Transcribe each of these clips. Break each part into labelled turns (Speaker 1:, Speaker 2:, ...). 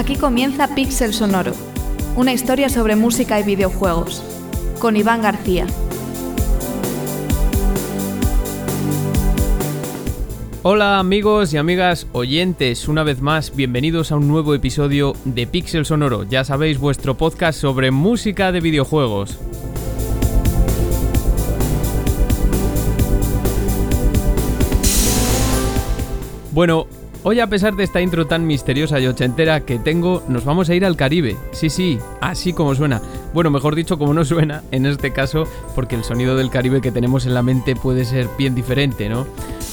Speaker 1: Aquí comienza Pixel Sonoro, una historia sobre música y videojuegos, con Iván García.
Speaker 2: Hola amigos y amigas oyentes, una vez más bienvenidos a un nuevo episodio de Pixel Sonoro, ya sabéis vuestro podcast sobre música de videojuegos. Bueno, Hoy a pesar de esta intro tan misteriosa y ochentera que tengo, nos vamos a ir al Caribe. Sí, sí, así como suena. Bueno, mejor dicho, como no suena en este caso, porque el sonido del Caribe que tenemos en la mente puede ser bien diferente, ¿no?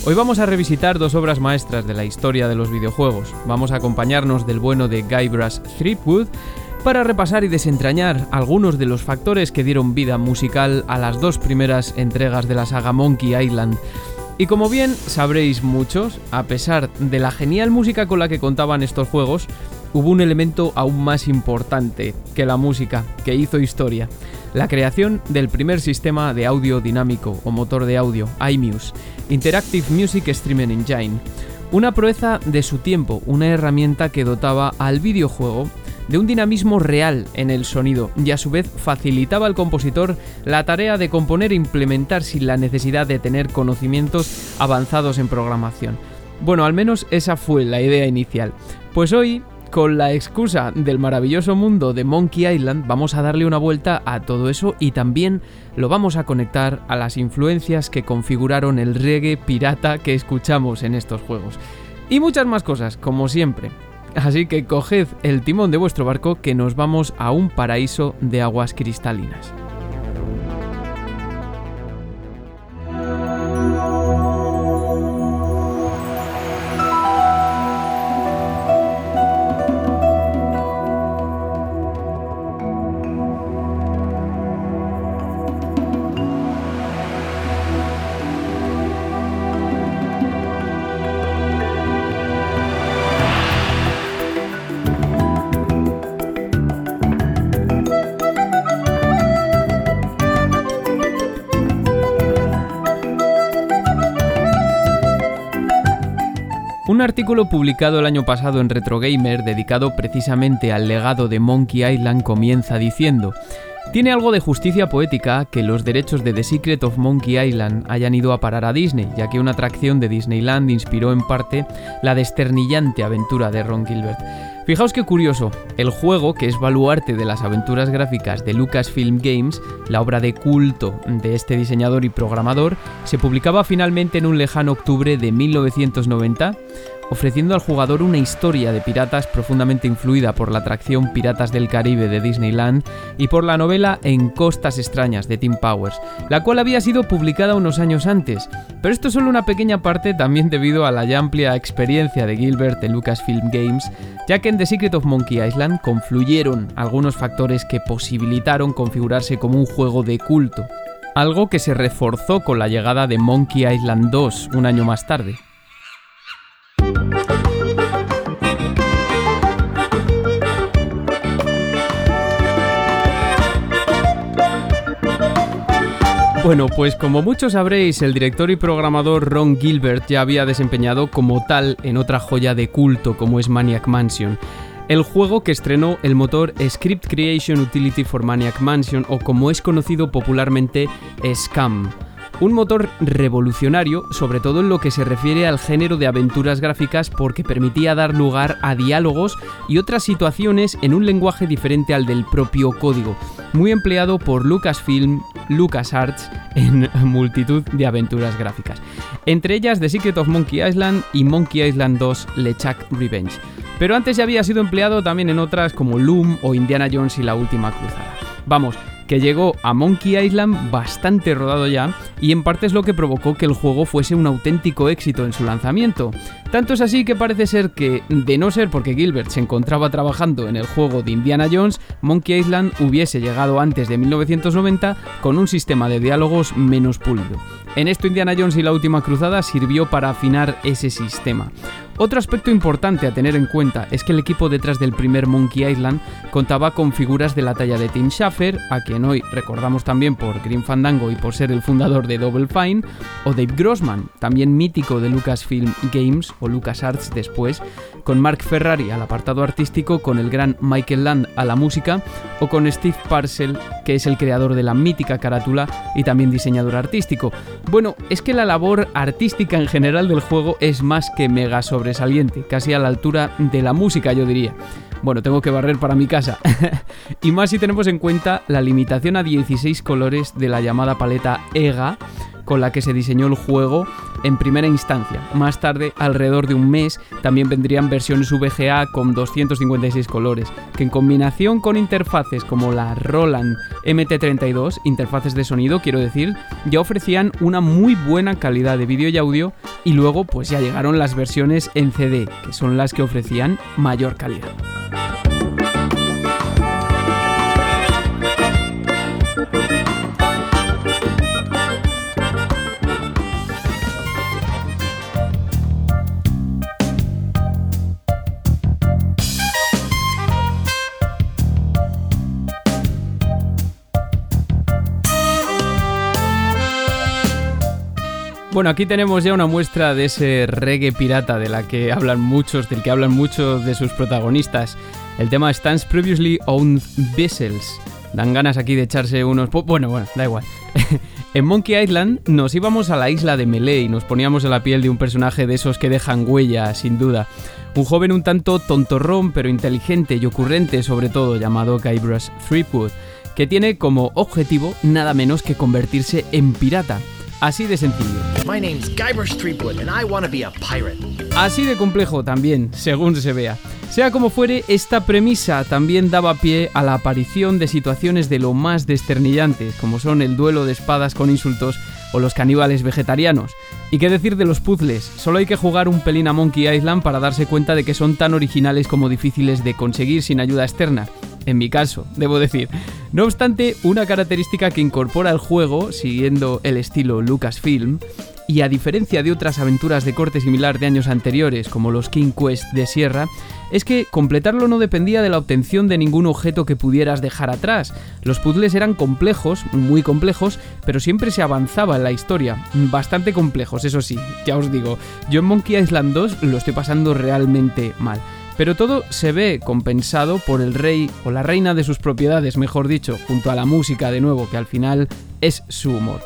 Speaker 2: Hoy vamos a revisitar dos obras maestras de la historia de los videojuegos. Vamos a acompañarnos del bueno de Guybrush Threepwood para repasar y desentrañar algunos de los factores que dieron vida musical a las dos primeras entregas de la saga Monkey Island. Y como bien sabréis muchos, a pesar de la genial música con la que contaban estos juegos, hubo un elemento aún más importante que la música, que hizo historia. La creación del primer sistema de audio dinámico o motor de audio, iMuse, Interactive Music Streaming Engine. Una proeza de su tiempo, una herramienta que dotaba al videojuego de un dinamismo real en el sonido y a su vez facilitaba al compositor la tarea de componer e implementar sin la necesidad de tener conocimientos avanzados en programación. Bueno, al menos esa fue la idea inicial. Pues hoy, con la excusa del maravilloso mundo de Monkey Island, vamos a darle una vuelta a todo eso y también lo vamos a conectar a las influencias que configuraron el reggae pirata que escuchamos en estos juegos. Y muchas más cosas, como siempre. Así que coged el timón de vuestro barco que nos vamos a un paraíso de aguas cristalinas. Artículo publicado el año pasado en Retro Gamer dedicado precisamente al legado de Monkey Island comienza diciendo tiene algo de justicia poética que los derechos de The Secret of Monkey Island hayan ido a parar a Disney, ya que una atracción de Disneyland inspiró en parte la desternillante aventura de Ron Gilbert. Fijaos qué curioso, el juego, que es baluarte de las aventuras gráficas de Lucasfilm Games, la obra de culto de este diseñador y programador, se publicaba finalmente en un lejano octubre de 1990 ofreciendo al jugador una historia de piratas profundamente influida por la atracción Piratas del Caribe de Disneyland y por la novela En Costas Extrañas de Tim Powers, la cual había sido publicada unos años antes, pero esto es solo una pequeña parte también debido a la ya amplia experiencia de Gilbert en Lucasfilm Games, ya que en The Secret of Monkey Island confluyeron algunos factores que posibilitaron configurarse como un juego de culto, algo que se reforzó con la llegada de Monkey Island 2 un año más tarde. Bueno, pues como muchos sabréis, el director y programador Ron Gilbert ya había desempeñado como tal en otra joya de culto como es Maniac Mansion. El juego que estrenó el motor Script Creation Utility for Maniac Mansion o como es conocido popularmente Scam. Un motor revolucionario, sobre todo en lo que se refiere al género de aventuras gráficas porque permitía dar lugar a diálogos y otras situaciones en un lenguaje diferente al del propio código, muy empleado por Lucasfilm, LucasArts en multitud de aventuras gráficas, entre ellas The Secret of Monkey Island y Monkey Island 2 LeChuck Revenge. Pero antes ya había sido empleado también en otras como Loom o Indiana Jones y la Última Cruzada. Vamos, que llegó a Monkey Island bastante rodado ya y en parte es lo que provocó que el juego fuese un auténtico éxito en su lanzamiento. Tanto es así que parece ser que, de no ser porque Gilbert se encontraba trabajando en el juego de Indiana Jones, Monkey Island hubiese llegado antes de 1990 con un sistema de diálogos menos pulido. En esto Indiana Jones y la Última Cruzada sirvió para afinar ese sistema. Otro aspecto importante a tener en cuenta es que el equipo detrás del primer Monkey Island contaba con figuras de la talla de Tim Schafer, a quien hoy recordamos también por Green Fandango y por ser el fundador de Double Fine, o Dave Grossman, también mítico de Lucasfilm Games o LucasArts después, con Mark Ferrari al apartado artístico, con el gran Michael Land a la música, o con Steve Parcell, que es el creador de la mítica carátula y también diseñador artístico. Bueno, es que la labor artística en general del juego es más que mega sobresaliente, casi a la altura de la música yo diría. Bueno, tengo que barrer para mi casa. y más si tenemos en cuenta la limitación a 16 colores de la llamada paleta EGA, con la que se diseñó el juego en primera instancia. Más tarde, alrededor de un mes, también vendrían versiones VGA con 256 colores, que en combinación con interfaces como la Roland MT32, interfaces de sonido quiero decir, ya ofrecían una muy buena calidad de vídeo y audio y luego pues ya llegaron las versiones en CD, que son las que ofrecían mayor calidad. Bueno, aquí tenemos ya una muestra de ese reggae pirata de la que hablan muchos, del que hablan muchos de sus protagonistas. El tema Stands Previously Owned Vessels. Dan ganas aquí de echarse unos... Bueno, bueno, da igual. en Monkey Island nos íbamos a la isla de Melee y nos poníamos en la piel de un personaje de esos que dejan huella, sin duda. Un joven un tanto tontorrón, pero inteligente y ocurrente sobre todo, llamado Guybrush Threepwood, que tiene como objetivo nada menos que convertirse en pirata. Así de sencillo. Así de complejo también, según se vea. Sea como fuere, esta premisa también daba pie a la aparición de situaciones de lo más desternillantes, como son el duelo de espadas con insultos o los caníbales vegetarianos. ¿Y qué decir de los puzzles? Solo hay que jugar un pelín a Monkey Island para darse cuenta de que son tan originales como difíciles de conseguir sin ayuda externa en mi caso, debo decir. No obstante, una característica que incorpora el juego, siguiendo el estilo Lucasfilm, y a diferencia de otras aventuras de corte similar de años anteriores, como los King Quest de Sierra, es que completarlo no dependía de la obtención de ningún objeto que pudieras dejar atrás. Los puzzles eran complejos, muy complejos, pero siempre se avanzaba en la historia. Bastante complejos, eso sí, ya os digo. Yo en Monkey Island 2 lo estoy pasando realmente mal. Pero todo se ve compensado por el rey o la reina de sus propiedades, mejor dicho, junto a la música de nuevo, que al final es su humor.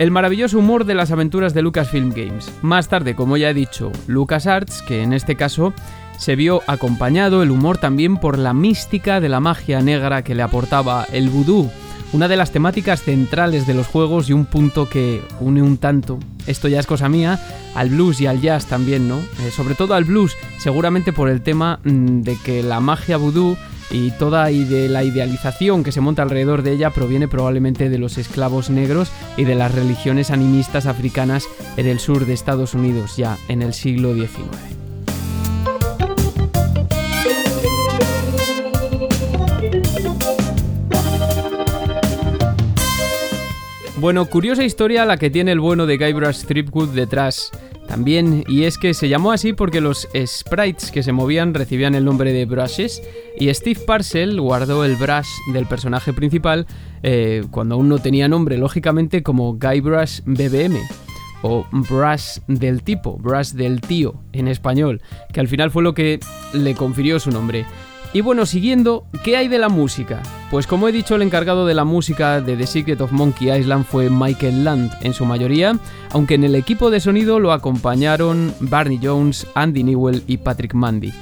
Speaker 2: El maravilloso humor de las aventuras de Lucasfilm Games. Más tarde, como ya he dicho, LucasArts, que en este caso se vio acompañado el humor también por la mística de la magia negra que le aportaba el vudú, una de las temáticas centrales de los juegos y un punto que une un tanto, esto ya es cosa mía, al blues y al jazz también, ¿no? Eh, sobre todo al blues, seguramente por el tema mm, de que la magia vudú y toda la idealización que se monta alrededor de ella proviene probablemente de los esclavos negros y de las religiones animistas africanas en el sur de Estados Unidos ya en el siglo XIX. Bueno, curiosa historia la que tiene el bueno de Guybrush Threepwood detrás también, y es que se llamó así porque los sprites que se movían recibían el nombre de brushes, y Steve Parcell guardó el brush del personaje principal eh, cuando aún no tenía nombre, lógicamente como Guybrush BBM o brush del tipo, brush del tío en español, que al final fue lo que le confirió su nombre. Y bueno, siguiendo, ¿qué hay de la música? Pues como he dicho, el encargado de la música de The Secret of Monkey Island fue Michael Land en su mayoría, aunque en el equipo de sonido lo acompañaron Barney Jones, Andy Newell y Patrick Mandy.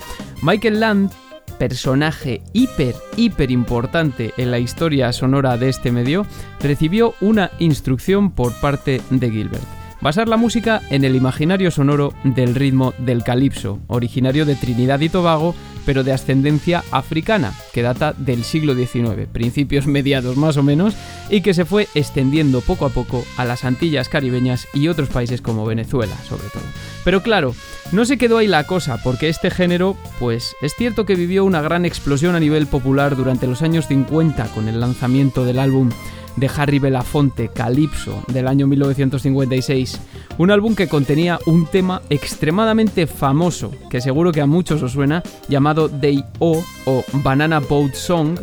Speaker 2: Michael Land personaje hiper, hiper importante en la historia sonora de este medio, recibió una instrucción por parte de Gilbert. Basar la música en el imaginario sonoro del ritmo del calipso, originario de Trinidad y Tobago, pero de ascendencia africana, que data del siglo XIX, principios mediados más o menos, y que se fue extendiendo poco a poco a las Antillas caribeñas y otros países como Venezuela, sobre todo. Pero claro, no se quedó ahí la cosa, porque este género, pues es cierto que vivió una gran explosión a nivel popular durante los años 50 con el lanzamiento del álbum de Harry Belafonte, Calypso, del año 1956. Un álbum que contenía un tema extremadamente famoso, que seguro que a muchos os suena, llamado Day O o Banana Boat Song,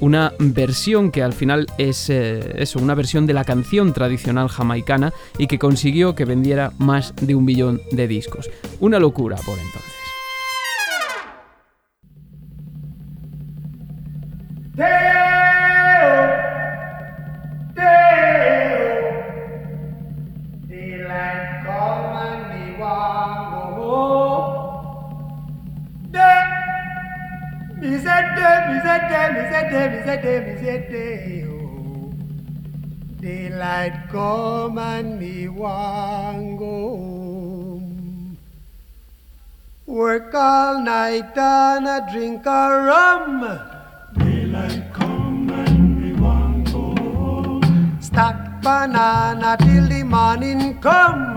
Speaker 2: una versión que al final es eh, eso, una versión de la canción tradicional jamaicana y que consiguió que vendiera más de un billón de discos. Una locura por entonces.
Speaker 3: Daylight come and me want go home. Work all night and a drink a rum.
Speaker 4: Daylight come and me want go home.
Speaker 3: Stack banana till the morning come.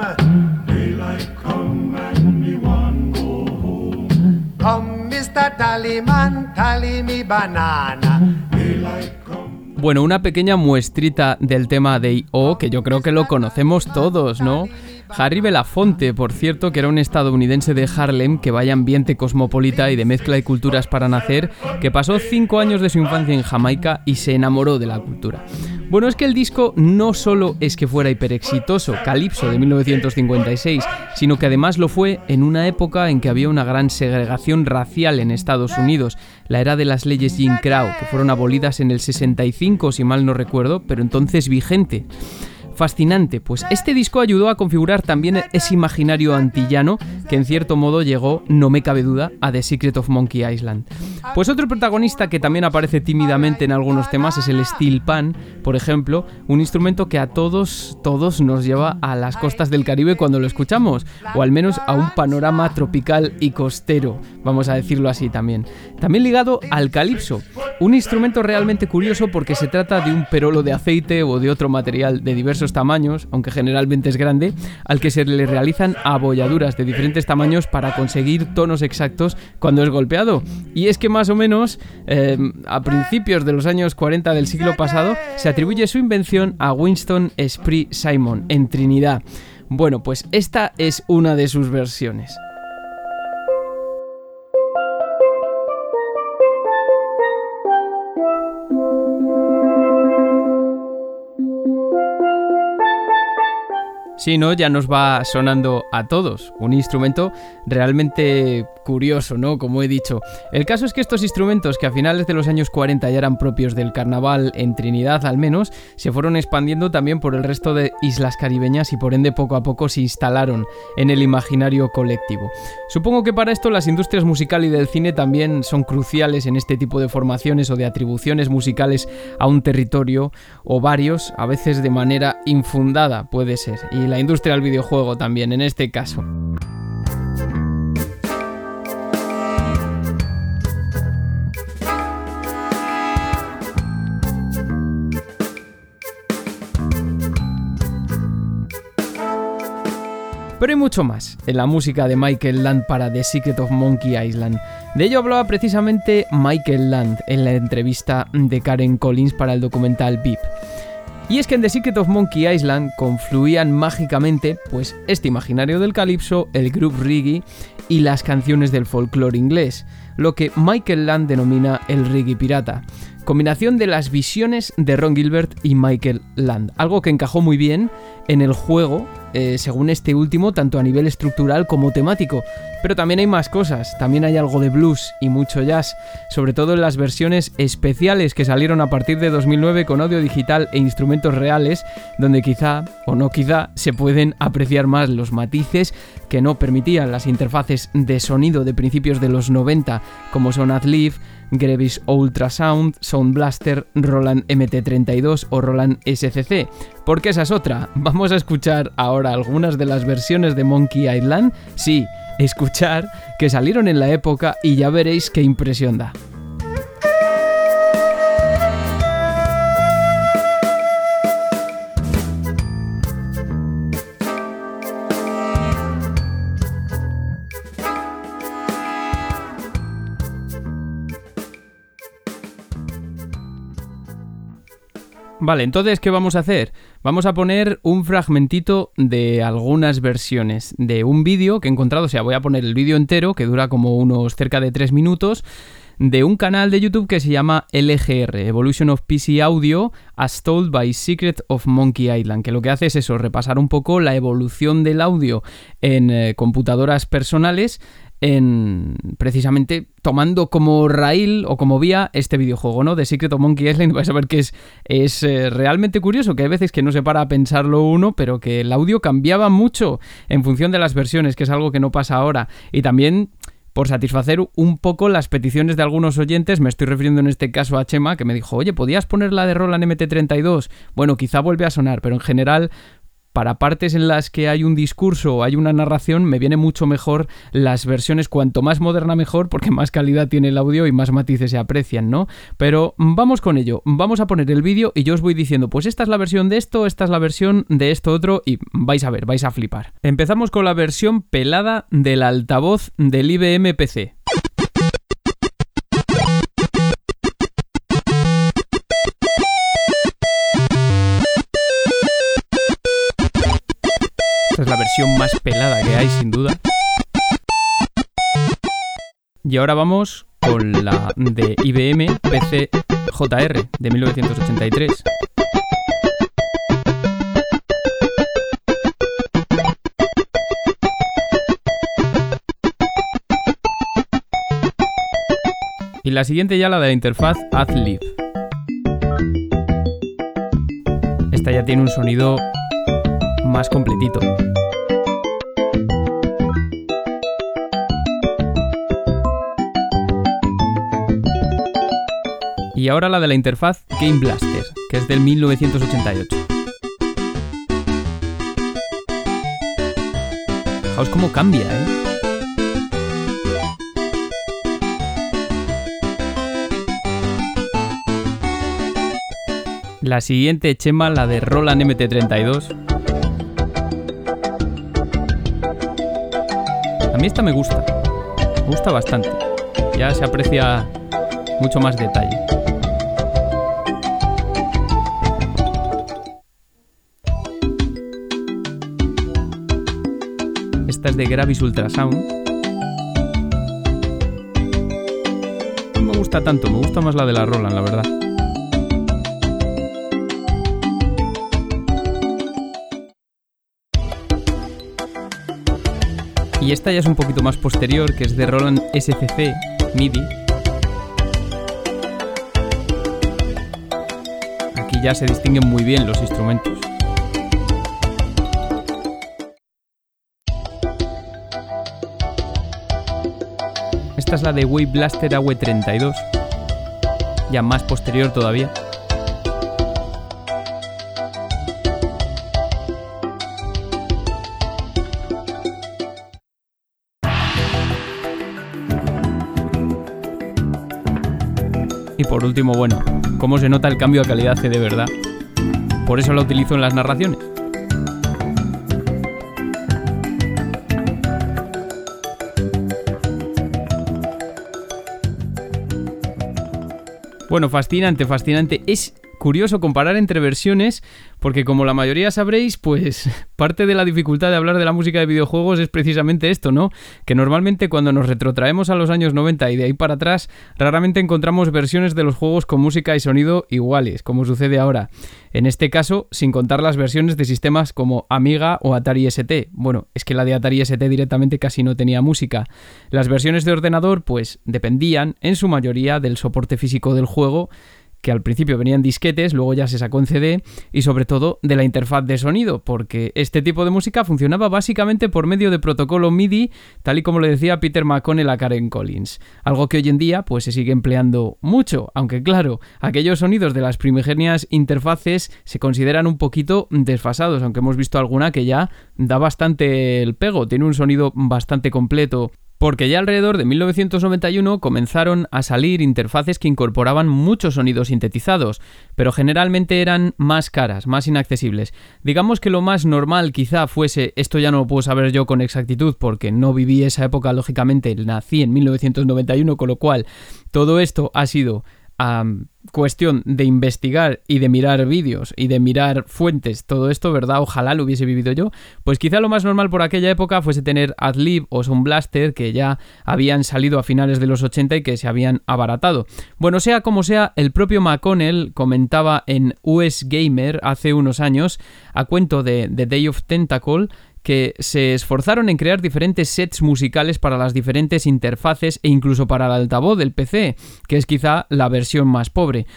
Speaker 4: Daylight come and me want go home.
Speaker 3: Come,
Speaker 2: Bueno, una pequeña muestrita del tema de I.O. que yo creo que lo conocemos todos, ¿no? Harry Belafonte, por cierto, que era un estadounidense de Harlem que vaya ambiente cosmopolita y de mezcla de culturas para nacer, que pasó cinco años de su infancia en Jamaica y se enamoró de la cultura. Bueno, es que el disco no solo es que fuera hiper exitoso, Calypso de 1956, sino que además lo fue en una época en que había una gran segregación racial en Estados Unidos, la era de las leyes Jim Crow, que fueron abolidas en el 65, si mal no recuerdo, pero entonces vigente fascinante, pues este disco ayudó a configurar también ese imaginario antillano que en cierto modo llegó, no me cabe duda, a The Secret of Monkey Island. Pues otro protagonista que también aparece tímidamente en algunos temas es el steel pan, por ejemplo, un instrumento que a todos, todos nos lleva a las costas del Caribe cuando lo escuchamos, o al menos a un panorama tropical y costero, vamos a decirlo así también. También ligado al calipso, un instrumento realmente curioso porque se trata de un perolo de aceite o de otro material de diversos tamaños, aunque generalmente es grande, al que se le realizan abolladuras de diferentes tamaños para conseguir tonos exactos cuando es golpeado. Y es que más o menos eh, a principios de los años 40 del siglo pasado se atribuye su invención a Winston Spree Simon en Trinidad. Bueno, pues esta es una de sus versiones. Sí, ¿no? Ya nos va sonando a todos. Un instrumento realmente curioso, ¿no? Como he dicho. El caso es que estos instrumentos, que a finales de los años 40 ya eran propios del carnaval, en Trinidad al menos, se fueron expandiendo también por el resto de islas caribeñas y por ende poco a poco se instalaron en el imaginario colectivo. Supongo que para esto las industrias musical y del cine también son cruciales en este tipo de formaciones o de atribuciones musicales a un territorio o varios, a veces de manera infundada puede ser. La industria del videojuego también en este caso. Pero hay mucho más en la música de Michael Land para The Secret of Monkey Island. De ello hablaba precisamente Michael Land en la entrevista de Karen Collins para el documental VIP. Y es que en The Secret of Monkey Island confluían mágicamente pues este imaginario del calipso, el group reggae y las canciones del folclore inglés, lo que Michael Land denomina el reggae pirata. Combinación de las visiones de Ron Gilbert y Michael Land, algo que encajó muy bien en el juego eh, según este último, tanto a nivel estructural como temático. Pero también hay más cosas, también hay algo de blues y mucho jazz, sobre todo en las versiones especiales que salieron a partir de 2009 con audio digital e instrumentos reales, donde quizá, o no quizá, se pueden apreciar más los matices que no permitían las interfaces de sonido de principios de los 90, como son Adlib, Grevis Ultrasound, Sound Blaster, Roland MT32 o Roland SCC. Porque esa es otra. Vamos a escuchar ahora algunas de las versiones de Monkey Island. Sí, escuchar que salieron en la época y ya veréis qué impresión da. Vale, entonces, ¿qué vamos a hacer? Vamos a poner un fragmentito de algunas versiones de un vídeo que he encontrado, o sea, voy a poner el vídeo entero, que dura como unos cerca de 3 minutos, de un canal de YouTube que se llama LGR, Evolution of PC Audio, as told by Secret of Monkey Island, que lo que hace es eso, repasar un poco la evolución del audio en eh, computadoras personales en precisamente tomando como raíl o como vía este videojuego, ¿no? De Secret of Monkey Island, vais a ver que es, es eh, realmente curioso, que hay veces que no se para a pensarlo uno, pero que el audio cambiaba mucho en función de las versiones, que es algo que no pasa ahora. Y también por satisfacer un poco las peticiones de algunos oyentes, me estoy refiriendo en este caso a Chema, que me dijo, oye, ¿podías poner la de Roland MT32? Bueno, quizá vuelve a sonar, pero en general para partes en las que hay un discurso o hay una narración, me viene mucho mejor las versiones cuanto más moderna mejor, porque más calidad tiene el audio y más matices se aprecian, ¿no? Pero vamos con ello, vamos a poner el vídeo y yo os voy diciendo, pues esta es la versión de esto, esta es la versión de esto otro y vais a ver, vais a flipar. Empezamos con la versión pelada del altavoz del IBM PC. Es la versión más pelada que hay, sin duda. Y ahora vamos con la de IBM PC JR de 1983. Y la siguiente ya la de la interfaz AdLib. Esta ya tiene un sonido más completito. Y ahora la de la interfaz Game Blaster, que es del 1988. Fijaos cómo cambia, ¿eh? La siguiente chema, la de Roland MT32. A mí esta me gusta. Me gusta bastante. Ya se aprecia mucho más detalle. Esta es de Gravis Ultrasound. No me gusta tanto, me gusta más la de la Roland, la verdad. Y esta ya es un poquito más posterior, que es de Roland SCC MIDI. Aquí ya se distinguen muy bien los instrumentos. Esta es la de Wave Blaster AW32, ya más posterior todavía. Por último, bueno, cómo se nota el cambio de calidad de verdad. Por eso la utilizo en las narraciones. Bueno, fascinante, fascinante. Es curioso comparar entre versiones porque como la mayoría sabréis, pues parte de la dificultad de hablar de la música de videojuegos es precisamente esto, ¿no? Que normalmente cuando nos retrotraemos a los años 90 y de ahí para atrás, raramente encontramos versiones de los juegos con música y sonido iguales, como sucede ahora. En este caso, sin contar las versiones de sistemas como Amiga o Atari ST. Bueno, es que la de Atari ST directamente casi no tenía música. Las versiones de ordenador, pues, dependían, en su mayoría, del soporte físico del juego, que al principio venían disquetes, luego ya se sacó en CD y sobre todo de la interfaz de sonido, porque este tipo de música funcionaba básicamente por medio de protocolo MIDI, tal y como le decía Peter McConnell a Karen Collins, algo que hoy en día pues se sigue empleando mucho, aunque claro, aquellos sonidos de las primigenias interfaces se consideran un poquito desfasados, aunque hemos visto alguna que ya da bastante el pego, tiene un sonido bastante completo porque ya alrededor de 1991 comenzaron a salir interfaces que incorporaban muchos sonidos sintetizados, pero generalmente eran más caras, más inaccesibles. Digamos que lo más normal quizá fuese, esto ya no lo puedo saber yo con exactitud porque no viví esa época, lógicamente nací en 1991, con lo cual todo esto ha sido cuestión de investigar y de mirar vídeos y de mirar fuentes, todo esto, ¿verdad? Ojalá lo hubiese vivido yo. Pues quizá lo más normal por aquella época fuese tener Adlib o Sound Blaster que ya habían salido a finales de los 80 y que se habían abaratado. Bueno, sea como sea, el propio McConnell comentaba en US Gamer hace unos años, a cuento de The Day of Tentacle, que se esforzaron en crear diferentes sets musicales para las diferentes interfaces e incluso para el altavoz del PC, que es quizá la versión más pobre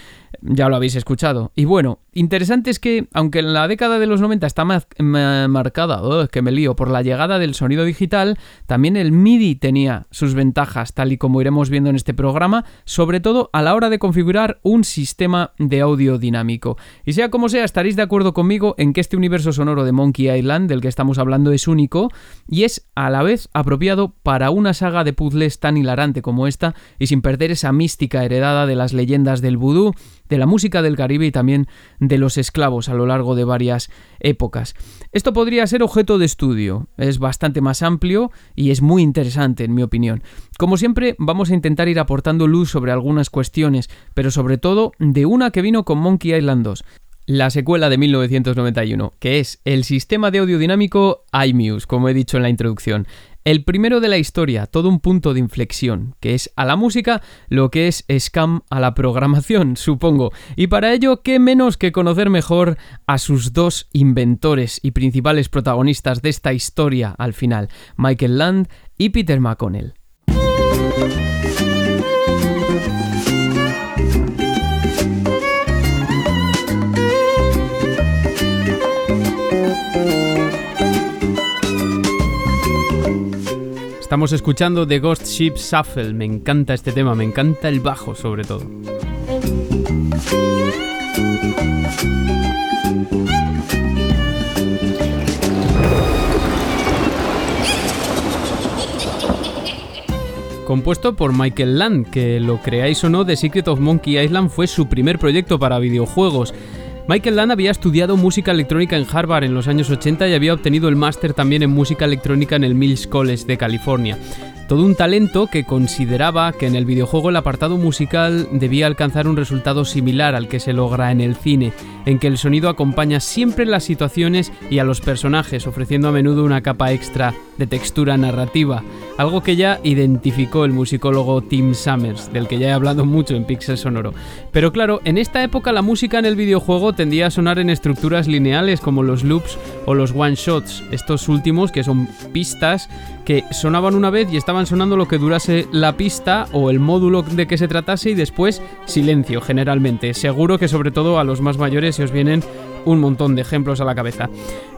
Speaker 2: ya lo habéis escuchado. Y bueno, interesante es que, aunque en la década de los 90 está más marcada, oh, que me lío, por la llegada del sonido digital, también el MIDI tenía sus ventajas, tal y como iremos viendo en este programa, sobre todo a la hora de configurar un sistema de audio dinámico. Y sea como sea, estaréis de acuerdo conmigo en que este universo sonoro de Monkey Island, del que estamos hablando, es único y es a la vez apropiado para una saga de puzzles tan hilarante como esta y sin perder esa mística heredada de las leyendas del vudú de la música del Caribe y también de los esclavos a lo largo de varias épocas. Esto podría ser objeto de estudio, es bastante más amplio y es muy interesante en mi opinión. Como siempre, vamos a intentar ir aportando luz sobre algunas cuestiones, pero sobre todo de una que vino con Monkey Island 2 la secuela de 1991, que es el sistema de audio dinámico iMuse, como he dicho en la introducción. El primero de la historia, todo un punto de inflexión, que es a la música lo que es Scam a la programación, supongo. Y para ello, ¿qué menos que conocer mejor a sus dos inventores y principales protagonistas de esta historia al final, Michael Land y Peter McConnell. Estamos escuchando The Ghost Ship Shuffle. Me encanta este tema, me encanta el bajo sobre todo. Compuesto por Michael Land, que lo creáis o no, The Secret of Monkey Island fue su primer proyecto para videojuegos. Michael Land había estudiado música electrónica en Harvard en los años 80 y había obtenido el máster también en música electrónica en el Mills College de California. Todo un talento que consideraba que en el videojuego el apartado musical debía alcanzar un resultado similar al que se logra en el cine, en que el sonido acompaña siempre las situaciones y a los personajes, ofreciendo a menudo una capa extra de textura narrativa, algo que ya identificó el musicólogo Tim Summers, del que ya he hablado mucho en Pixel Sonoro. Pero claro, en esta época la música en el videojuego tendía a sonar en estructuras lineales como los loops o los one shots, estos últimos que son pistas que sonaban una vez y estaban sonando lo que durase la pista o el módulo de que se tratase y después silencio generalmente. Seguro que sobre todo a los más mayores se os vienen un montón de ejemplos a la cabeza.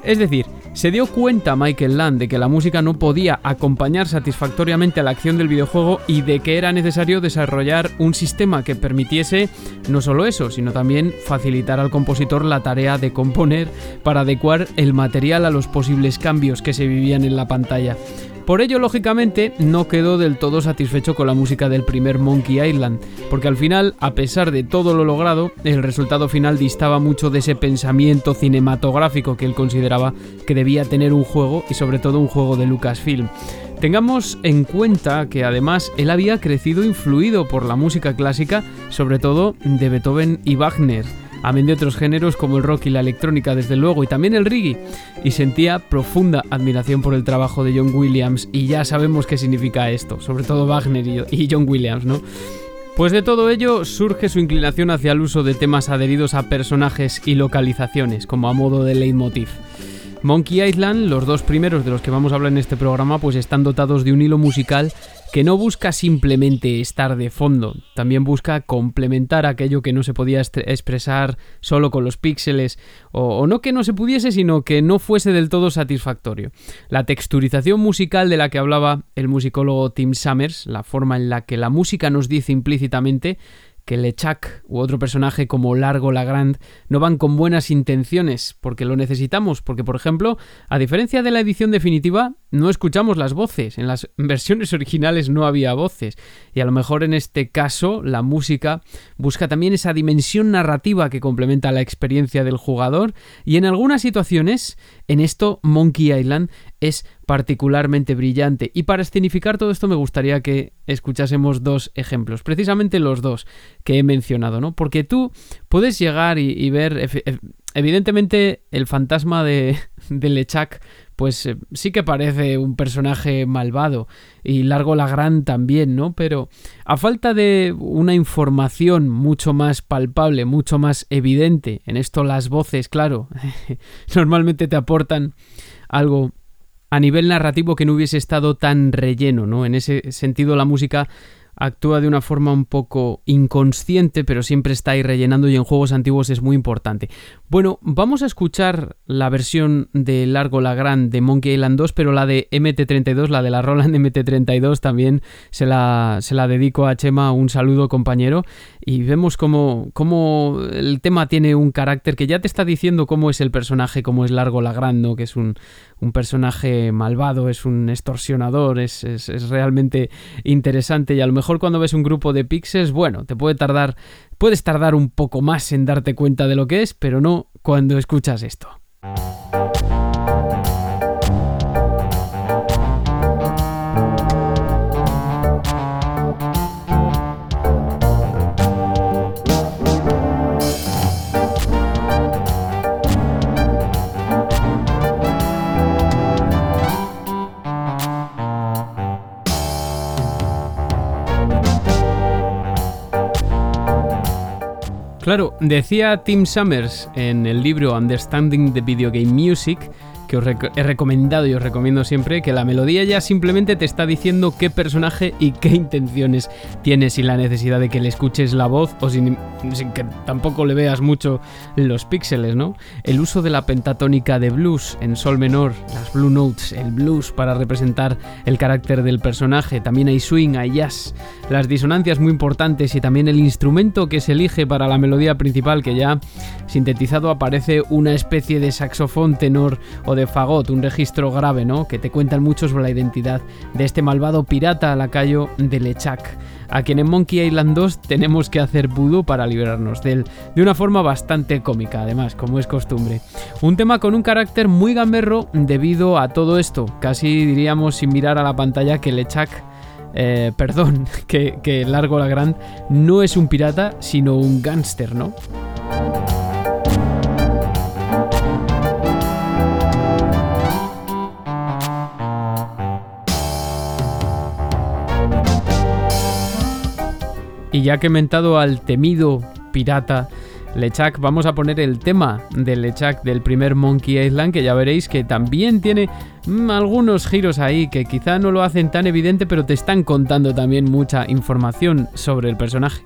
Speaker 2: Es decir, se dio cuenta Michael Land de que la música no podía acompañar satisfactoriamente a la acción del videojuego y de que era necesario desarrollar un sistema que permitiese no solo eso, sino también facilitar al compositor la tarea de componer para adecuar el material a los posibles cambios que se vivían en la pantalla. Por ello, lógicamente, no quedó del todo satisfecho con la música del primer Monkey Island, porque al final, a pesar de todo lo logrado, el resultado final distaba mucho de ese pensamiento cinematográfico que él consideraba que debía tener un juego y sobre todo un juego de Lucasfilm. Tengamos en cuenta que además él había crecido influido por la música clásica, sobre todo de Beethoven y Wagner, amén de otros géneros como el rock y la electrónica desde luego, y también el reggae, y sentía profunda admiración por el trabajo de John Williams, y ya sabemos qué significa esto, sobre todo Wagner y John Williams, ¿no? Pues de todo ello surge su inclinación hacia el uso de temas adheridos a personajes y localizaciones, como a modo de leitmotiv. Monkey Island, los dos primeros de los que vamos a hablar en este programa, pues están dotados de un hilo musical que no busca simplemente estar de fondo, también busca complementar aquello que no se podía expresar solo con los píxeles, o, no que no se pudiese, sino que no fuese del todo satisfactorio. La texturización musical de la que hablaba el musicólogo Tim Summers, la forma en la que la música nos dice implícitamente, que LeChuck u otro personaje como Largo Lagrand no van con buenas intenciones, porque lo necesitamos, porque por ejemplo, a diferencia de la edición definitiva, no escuchamos las voces. En las versiones originales no había voces. Y a lo mejor en este caso la música busca también esa dimensión narrativa que complementa la experiencia del jugador. Y en algunas situaciones, en esto Monkey Island es particularmente brillante. Y para escenificar todo esto me gustaría que escuchásemos dos ejemplos, precisamente los dos que he mencionado, ¿no? Porque tú puedes llegar y, ver, evidentemente, el fantasma de, de Lechak pues eh, sí que parece un personaje malvado y Largo Lagrand también, ¿no? Pero a falta de una información mucho más palpable, mucho más evidente, en esto las voces, claro, normalmente te aportan algo a nivel narrativo que no hubiese estado tan relleno, ¿no? En ese sentido la música actúa de una forma un poco inconsciente, pero siempre está ahí rellenando y en juegos antiguos es muy importante. Bueno, vamos a escuchar la versión de Largo Lagrand de Monkey Island 2, pero la de MT32, la de la Roland MT32 también se la, se la dedico a Chema, un saludo compañero, y vemos cómo, el tema tiene un carácter que ya te está diciendo cómo es el personaje, cómo es Largo Lagrand, ¿no? que es un, un personaje malvado, es un extorsionador, es, es, es realmente interesante y a lo mejor cuando ves un grupo de pixels, bueno, te puede tardar, puedes tardar un poco más en darte cuenta de lo que es, pero no cuando escuchas esto. Claro, decía Tim Summers en el libro Understanding the Video Game Music que os he recomendado y os recomiendo siempre, que la melodía ya simplemente te está diciendo qué personaje y qué intenciones tiene sin la necesidad de que le escuches la voz o sin, que tampoco le veas mucho los píxeles, ¿no? El uso de la pentatónica de blues en sol menor, las blue notes, el blues para representar el carácter del personaje, también hay swing, hay jazz, las disonancias muy importantes y también el instrumento que se elige para la melodía principal que ya sintetizado aparece una especie de saxofón tenor o de fagot, un registro grave, ¿no? Que te cuentan mucho sobre la identidad de este malvado pirata lacayo de Lechak, a quien en Monkey Island 2 tenemos que hacer vudú para librarnos de él, de una forma bastante cómica, además, como es costumbre. Un tema con un carácter muy gamberro debido a todo esto, casi diríamos sin mirar a la pantalla que Lechak eh, perdón, que, que Largo Lagrand no es un pirata, sino un gángster, ¿no? Y ya que he mentado al temido pirata Lechak, vamos a poner el tema de Lechak del primer Monkey Island, que ya veréis que también tiene mm, algunos giros ahí que quizá no lo hacen tan evidente, pero te están contando también mucha información sobre el personaje.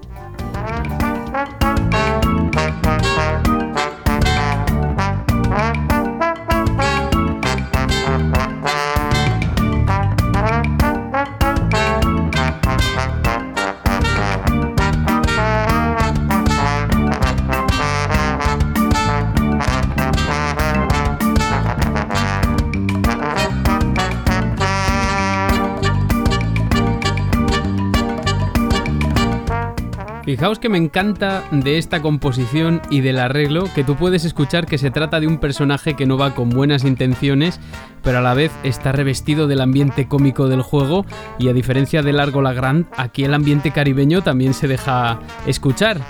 Speaker 2: Fijaos que me encanta de esta composición y del arreglo que tú puedes escuchar que se trata de un personaje que no va con buenas intenciones, pero a la vez está revestido del ambiente cómico del juego y a diferencia de Largo Lagrand, aquí el ambiente caribeño también se deja escuchar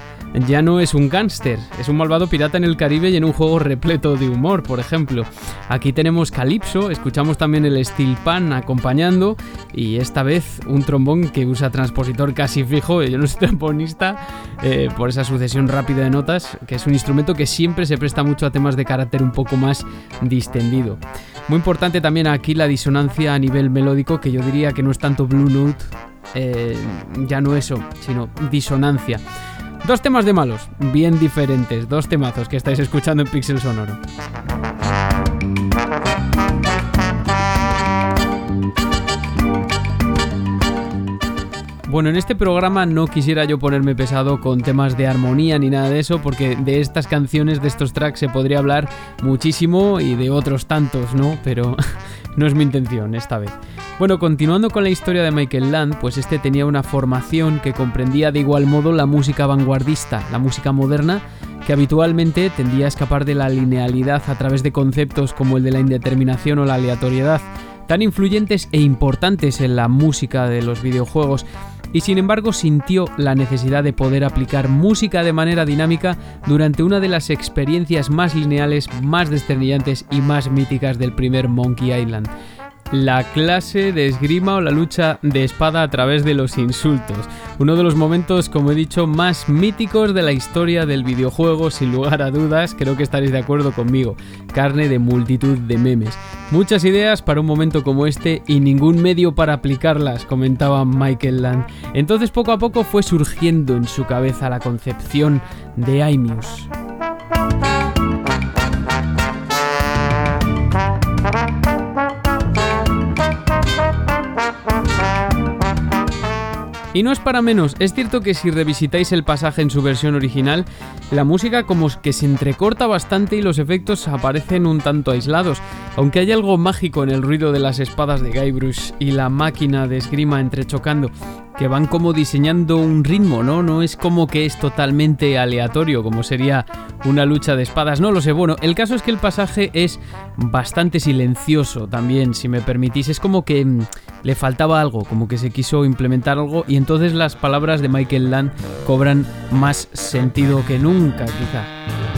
Speaker 2: ya no es un gángster, es un malvado pirata en el Caribe y en un juego repleto de humor, por ejemplo. Aquí tenemos Calypso, escuchamos también el Steel Pan acompañando y esta vez un trombón que usa transpositor casi fijo, yo no soy trombonista, eh, por esa sucesión rápida de notas, que es un instrumento que siempre se presta mucho a temas de carácter un poco más distendido. Muy importante también aquí la disonancia a nivel melódico, que yo diría que no es tanto Blue Note, eh, ya no eso, sino disonancia. Dos temas de malos, bien diferentes, dos temazos que estáis escuchando en Pixel Sonoro. Bueno, en este programa no quisiera yo ponerme pesado con temas de armonía ni nada de eso, porque de estas canciones, de estos tracks, se podría hablar muchísimo y de otros tantos, ¿no? Pero no es mi intención esta vez. Bueno, continuando con la historia de Michael Land, pues este tenía una formación que comprendía de igual modo la música vanguardista, la música moderna, que habitualmente tendía a escapar de la linealidad a través de conceptos como el de la indeterminación o la aleatoriedad, tan influyentes e importantes en la música de los videojuegos y sin embargo sintió la necesidad de poder aplicar música de manera dinámica durante una de las experiencias más lineales, más desternillantes y más míticas del primer Monkey Island la clase de esgrima o la lucha de espada a través de los insultos. Uno de los momentos, como he dicho, más míticos de la historia del videojuego, sin lugar a dudas, creo que estaréis de acuerdo conmigo. Carne de multitud de memes. Muchas ideas para un momento como este y ningún medio para aplicarlas, comentaba Michael Land. Entonces poco a poco fue surgiendo en su cabeza la concepción de iMuse. Y no es para menos, es cierto que si revisitáis el pasaje en su versión original, la música como que se entrecorta bastante y los efectos aparecen un tanto aislados, aunque hay algo mágico en el ruido de las espadas de Guybrush y la máquina de esgrima entrechocando, que van como diseñando un ritmo, ¿no? No es como que es totalmente aleatorio, como sería una lucha de espadas, no lo sé. Bueno, el caso es que el pasaje es bastante silencioso también, si me permitís. Es como que mm, le faltaba algo, como que se quiso implementar algo y entonces las palabras de Michael Land cobran más sentido que nunca, quizá.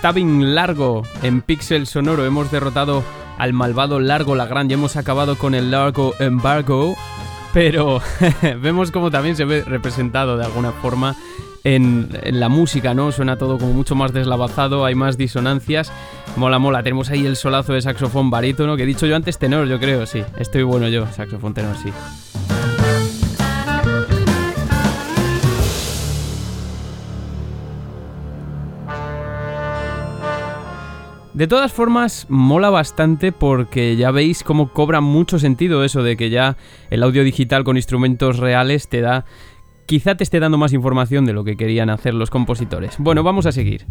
Speaker 2: Stabbing Largo en Pixel Sonoro. Hemos derrotado al malvado Largo Lagrange. Hemos acabado con el Largo Embargo. Pero vemos como también se ve representado de alguna forma en, la música, ¿no? Suena todo como mucho más deslavazado, hay más disonancias. Mola, mola. Tenemos ahí el solazo de saxofón barítono, que he dicho yo antes tenor, yo creo, sí. Estoy bueno yo, saxofón tenor, sí. De todas formas, mola bastante porque ya veis cómo cobra mucho sentido eso de que ya el audio digital con instrumentos reales te da... Quizá te esté dando más información de lo que querían hacer los compositores. Bueno, vamos a seguir.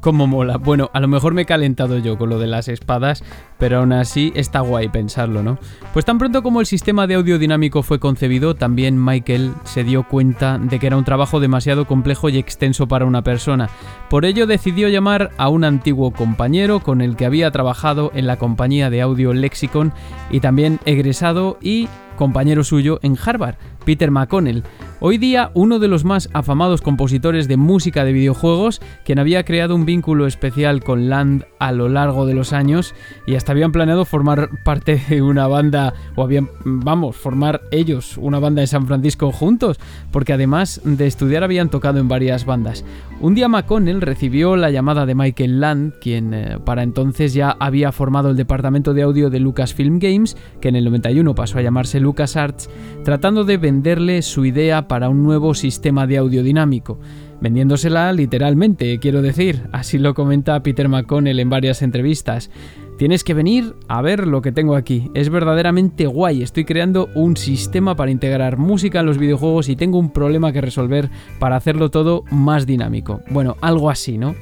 Speaker 2: Como mola. Bueno, a lo mejor me he calentado yo con lo de las espadas, pero aún así está guay pensarlo, ¿no? Pues tan pronto como el sistema de audio dinámico fue concebido, también Michael se dio cuenta de que era un trabajo demasiado complejo y extenso para una persona. Por ello decidió llamar a un antiguo compañero con el que había trabajado en la compañía de audio Lexicon y también egresado y compañero suyo en Harvard, Peter McConnell, hoy día uno de los más afamados compositores de música de videojuegos, quien había creado un vínculo especial con Land a lo largo de los años y hasta habían planeado formar parte de una banda, o habían, vamos, formar ellos una banda de San Francisco juntos, porque además de estudiar habían tocado en varias bandas. Un día McConnell recibió la llamada de Michael Land, quien eh, para entonces ya había formado el departamento de audio de Lucasfilm Games, que en el 91 pasó a llamarse LucasArts, tratando de venderle su idea para un nuevo sistema de audio dinámico. Vendiéndosela literalmente, quiero decir, así lo comenta Peter McConnell en varias entrevistas. Tienes que venir a ver lo que tengo aquí. Es verdaderamente guay. Estoy creando un sistema para integrar música en los videojuegos y tengo un problema que resolver para hacerlo todo más dinámico. Bueno, algo así, ¿no?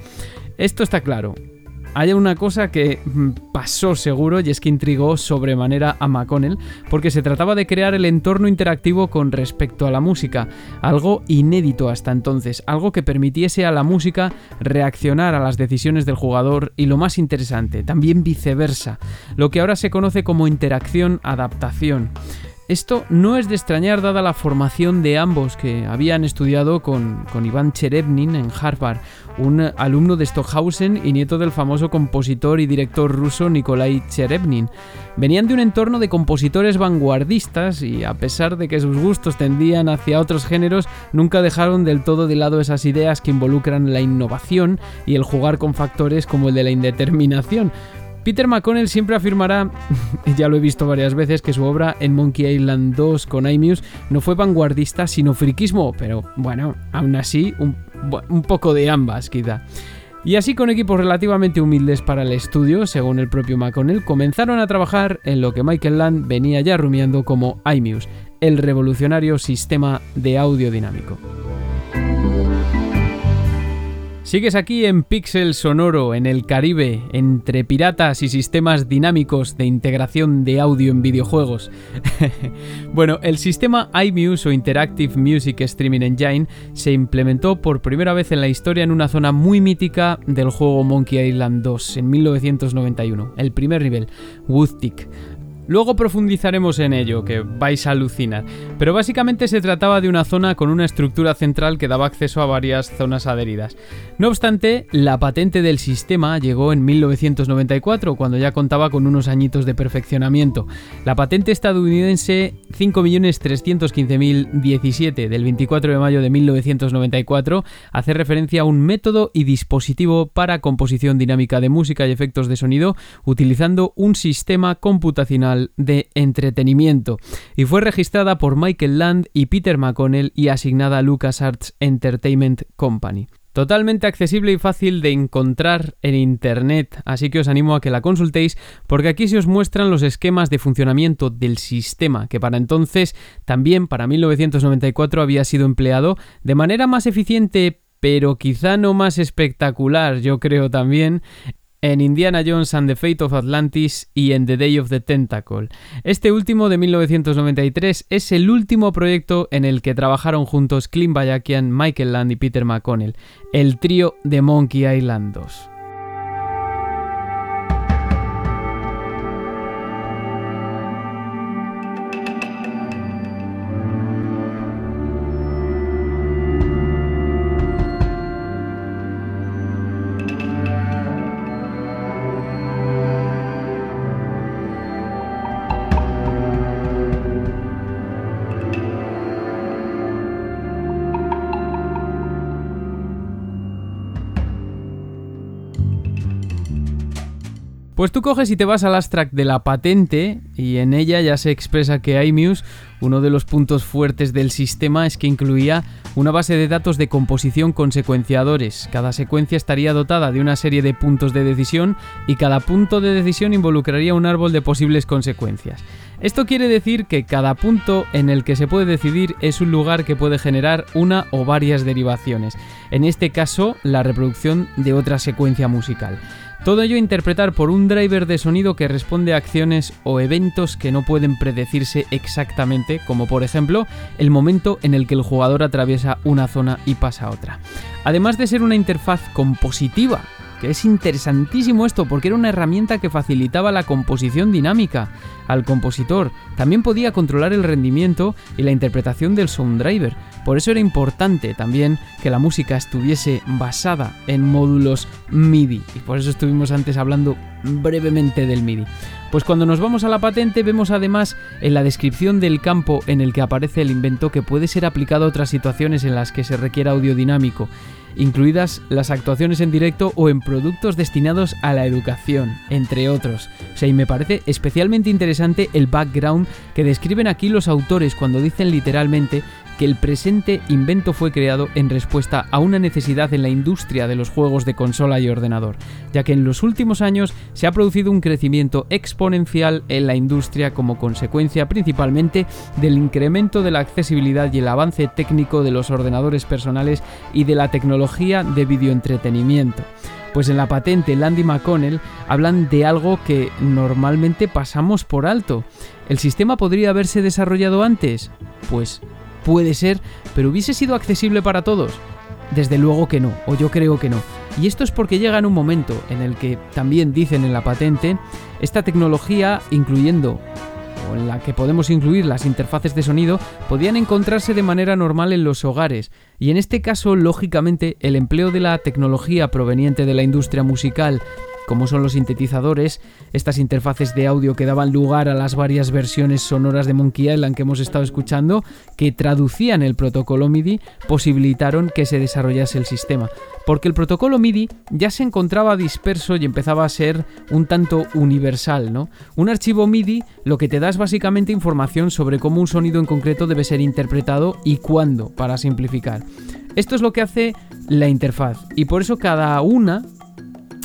Speaker 2: Esto está claro hay una cosa que mm, pasó seguro y es que intrigó sobremanera a McConnell porque se trataba de crear el entorno interactivo con respecto a la música, algo inédito hasta entonces, algo que permitiese a la música reaccionar a las decisiones del jugador y lo más interesante, también viceversa, lo que ahora se conoce como interacción-adaptación. Esto no es de extrañar dada la formación de ambos que habían estudiado con, con Iván Cherevnin en Harvard, un alumno de Stockhausen y nieto del famoso compositor y director ruso Nikolai Cherevnin. Venían de un entorno de compositores vanguardistas y a pesar de que sus gustos tendían hacia otros géneros, nunca dejaron del todo de lado esas ideas que involucran la innovación y el jugar con factores como el de la indeterminación. Peter McConnell siempre afirmará, ya lo he visto varias veces, que su obra en Monkey Island 2 con iMuse no fue vanguardista sino friquismo, pero bueno, aún así un, poco de ambas quizá. Y así con equipos relativamente humildes para el estudio, según el propio McConnell, comenzaron a trabajar en lo que Michael Land venía ya rumiando como iMuse, el revolucionario sistema de audio dinámico. Sigues aquí en Pixel Sonoro, en el Caribe, entre piratas y sistemas dinámicos de integración de audio en videojuegos. bueno, el sistema iMuse o Interactive Music Streaming Engine se implementó por primera vez en la historia en una zona muy mítica del juego Monkey Island 2 en 1991, el primer nivel, Woodtick. Luego profundizaremos en ello, que vais a alucinar, pero básicamente se trataba de una zona con una estructura central que daba acceso a varias zonas adheridas. No obstante, la patente del sistema llegó en 1994, cuando ya contaba con unos añitos de perfeccionamiento. La patente estadounidense 5.315.017 del 24 de mayo de 1994 hace referencia a un método y dispositivo para composición dinámica de música y efectos de sonido utilizando un sistema computacional de Entretenimiento y fue registrada por Michael Land y Peter McConnell y asignada a LucasArts Entertainment Company. Totalmente accesible y fácil de encontrar en Internet, así que os animo a que la consultéis porque aquí se os muestran los esquemas de funcionamiento del sistema, que para entonces, también para 1994, había sido empleado de manera más eficiente pero quizá no más espectacular, yo creo también, en Indiana Jones and the Fate of Atlantis y en The Day of the Tentacle. Este último de 1993 es el último proyecto en el que trabajaron juntos Clint Bayakian, Michael Land y Peter McConnell, el trío de Monkey Island 2. Pues tú coges y te vas al abstract de la patente y en ella ya se expresa que iMuse, uno de los puntos fuertes del sistema es que incluía una base de datos de composición con secuenciadores. Cada secuencia estaría dotada de una serie de puntos de decisión y cada punto de decisión involucraría un árbol de posibles consecuencias. Esto quiere decir que cada punto en el que se puede decidir es un lugar que puede generar una o varias derivaciones, en este caso la reproducción de otra secuencia musical. Todo ello interpretar por un driver de sonido que responde a acciones o eventos que no pueden predecirse exactamente, como por ejemplo el momento en el que el jugador atraviesa una zona y pasa a otra. Además de ser una interfaz compositiva, que es interesantísimo esto porque era una herramienta que facilitaba la composición dinámica al compositor. También podía controlar el rendimiento y la interpretación del sound driver. Por eso era importante también que la música estuviese basada en módulos MIDI. Y por eso estuvimos antes hablando brevemente del MIDI. Pues cuando nos vamos a la patente vemos además en la descripción del campo en el que aparece el invento que puede ser aplicado a otras situaciones en las que se requiera audio dinámico incluidas las actuaciones en directo o en productos destinados a la educación, entre otros. Me parece especialmente interesante el background que describen aquí los autores cuando dicen literalmente que el presente invento fue creado en respuesta a una necesidad en la industria de los juegos de consola y ordenador, ya que en los últimos años se ha producido un crecimiento exponencial en la industria como consecuencia principalmente del incremento de la accesibilidad y el avance técnico de los ordenadores personales y de la tecnología de videoentretenimiento. Pues en la patente Landy McConnell hablan de algo que normalmente pasamos por alto. ¿El sistema podría haberse desarrollado antes? Pues puede ser, pero hubiese sido accesible para todos. Desde luego que no, o yo creo que no. Y esto es porque llega en un momento en el que, también dicen en la patente, esta tecnología, incluyendo en la que podemos incluir las interfaces de sonido podían encontrarse de manera normal en los hogares, y en este caso, lógicamente, el empleo de la tecnología proveniente de la industria musical como son los sintetizadores, estas interfaces de audio que daban lugar a las varias versiones sonoras de Monkey Island que hemos estado escuchando, que traducían el protocolo MIDI, posibilitaron que se desarrollase el sistema. Porque el protocolo MIDI ya se encontraba disperso y empezaba a ser un tanto universal, ¿no? Un archivo MIDI lo que te da es básicamente información sobre cómo un sonido en concreto debe ser interpretado y cuándo, para simplificar. Esto es lo que hace la interfaz y por eso cada una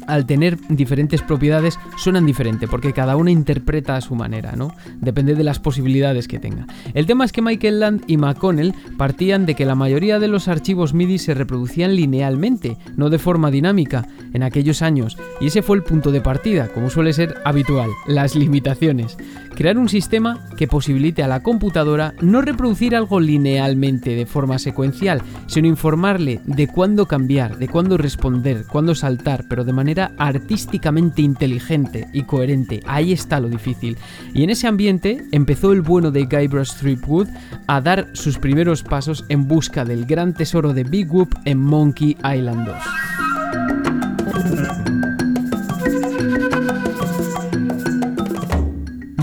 Speaker 2: al tener diferentes propiedades suenan diferente porque cada una interpreta a su manera, ¿no? Depende de las posibilidades que tenga. El tema es que Michael Land y McConnell partían de que la mayoría de los archivos MIDI se reproducían linealmente, no de forma dinámica, en aquellos años, y ese fue el punto de partida, como suele ser habitual, las limitaciones. Crear un sistema que posibilite a la computadora no reproducir algo linealmente de forma secuencial, sino informarle de cuándo cambiar, de cuándo responder, cuándo saltar, pero de artísticamente inteligente y coherente. Ahí está lo difícil. Y en ese ambiente empezó el bueno de Guybrush Threepwood a dar sus primeros pasos en busca del gran tesoro de Big Whoop en Monkey Island 2.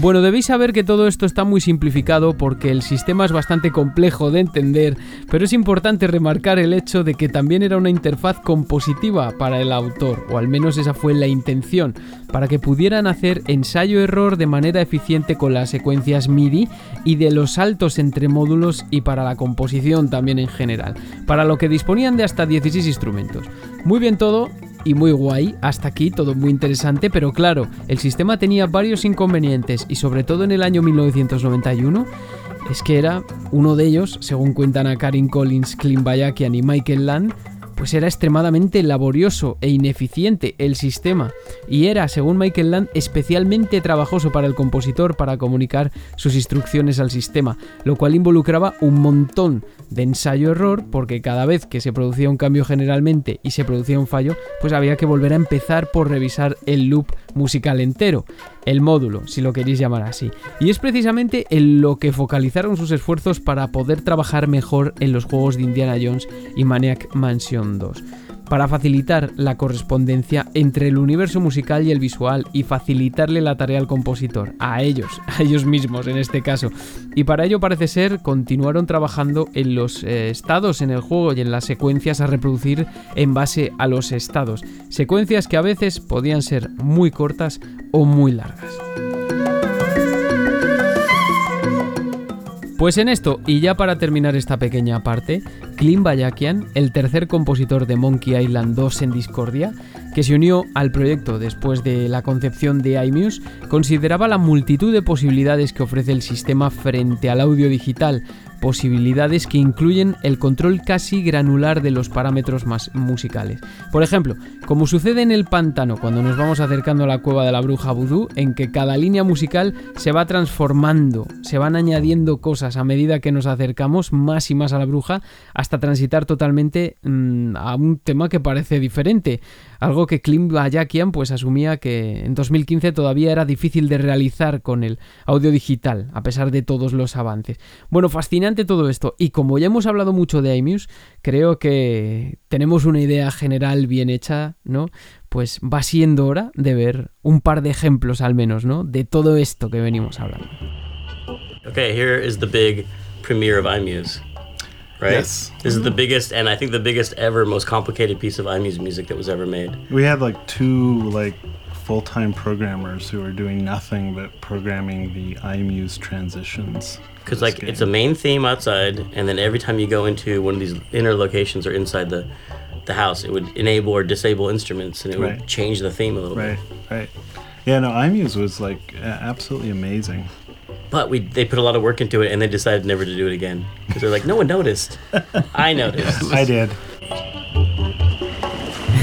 Speaker 2: Bueno, debéis saber que todo esto está muy simplificado porque el sistema es bastante complejo de entender, pero es importante remarcar el hecho de que también era una interfaz compositiva para el autor, o al menos esa fue la intención, para que pudieran hacer ensayo-error de manera eficiente con las secuencias MIDI y de los saltos entre módulos y para la composición también en general, para lo que disponían de hasta 16 instrumentos. Muy bien todo, y muy guay, hasta aquí todo muy interesante, pero claro, el sistema tenía varios inconvenientes y sobre todo en el año 1991 es que era uno de ellos, según cuentan a Karin Collins, Clint Bayakian y Michael Land, pues era extremadamente laborioso e ineficiente el sistema. Y era, según Michael Land, especialmente trabajoso para el compositor para comunicar sus instrucciones al sistema, lo cual involucraba un montón de ensayo-error porque cada vez que se producía un cambio generalmente y se producía un fallo, pues había que volver a empezar por revisar el loop musical entero, el módulo, si lo queréis llamar así. Y es precisamente en lo que focalizaron sus esfuerzos para poder trabajar mejor en los juegos de Indiana Jones y Maniac Mansion 2 para facilitar la correspondencia entre el universo musical y el visual y facilitarle la tarea al compositor, a ellos, a ellos mismos en este caso. Y para ello parece ser continuaron trabajando en los eh, estados en el juego y en las secuencias a reproducir en base a los estados, secuencias que a veces podían ser muy cortas o muy largas. Pues en esto, y ya para terminar esta pequeña parte, Clint Bayakian, el tercer compositor de Monkey Island 2 en Discordia, que se unió al proyecto después de la concepción de iMuse, consideraba la multitud de posibilidades que ofrece el sistema frente al audio digital, posibilidades que incluyen el control casi granular de los parámetros más musicales. Por ejemplo, como sucede en el pantano cuando nos vamos acercando a la cueva de la bruja vudú, en que cada línea musical se va transformando, se van añadiendo cosas a medida que nos acercamos más y más a la bruja, hasta transitar totalmente mmm, a un tema que parece diferente. Algo que Clint Bayakian pues asumía que en 2015 todavía era difícil de realizar con el audio digital, a pesar de todos los avances. Bueno, fascinante todo esto. Y como ya hemos hablado mucho de iMuse, creo que tenemos una idea general bien hecha, ¿no? Pues va siendo hora de ver un par de ejemplos al menos, ¿no? De todo esto que venimos hablando.
Speaker 5: Okay, here is the big premiere of iMuse. Right?
Speaker 6: Yes.
Speaker 5: This is the mm-hmm. biggest and I think the biggest ever most complicated piece of iMuse music that was ever made.
Speaker 6: We had like two like full-time programmers who were doing nothing but programming the iMuse transitions.
Speaker 5: Because
Speaker 6: for this
Speaker 5: like it's a main theme outside, and then every time you go into one of these inner locations or inside the the house, it would enable or disable instruments, and it would change the theme a little
Speaker 6: right,
Speaker 5: bit.
Speaker 6: right. Right. Yeah, no, iMuse was like absolutely amazing.
Speaker 5: But we they put a lot of work into it, and they decided never to do it again because they're like, no one noticed. I noticed.
Speaker 6: I did.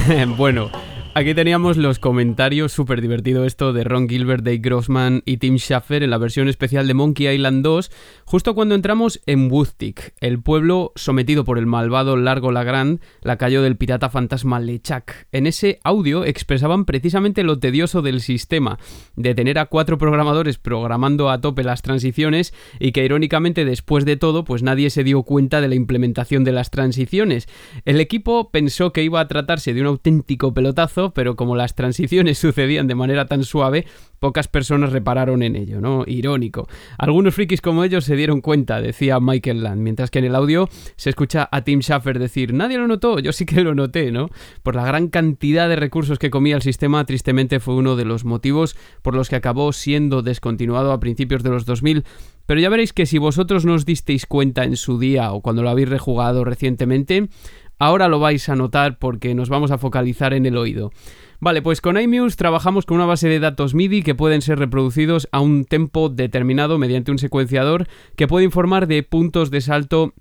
Speaker 2: And bueno, Aquí teníamos los comentarios, súper divertido esto de Ron Gilbert, Dave Grossman y Tim Schafer en la versión especial de Monkey Island 2, justo cuando entramos en Woodtick, el pueblo sometido por el malvado Largo Lagrand, lacayo del pirata fantasma Lechak. En ese audio expresaban precisamente lo tedioso del sistema, de tener a cuatro programadores programando a tope las transiciones y que irónicamente después de todo, pues nadie se dio cuenta de la implementación de las transiciones. El equipo pensó que iba a tratarse de un auténtico pelotazo, pero como las transiciones sucedían de manera tan suave, pocas personas repararon en ello, ¿no? Irónico. Algunos frikis como ellos se dieron cuenta, decía Michael Land, mientras que en el audio se escucha a Tim Schafer decir, nadie lo notó, yo sí que lo noté, ¿no? Por la gran cantidad de recursos que comía el sistema, tristemente fue uno de los motivos por los que acabó siendo descontinuado a principios de los 2000, pero ya veréis que si vosotros no os disteis cuenta en su día o cuando lo habéis rejugado recientemente, ahora lo vais a notar porque nos vamos a focalizar en el oído. Vale, pues con iMuse trabajamos con una base de datos MIDI que pueden ser reproducidos a un tempo determinado mediante un secuenciador que puede informar de puntos de salto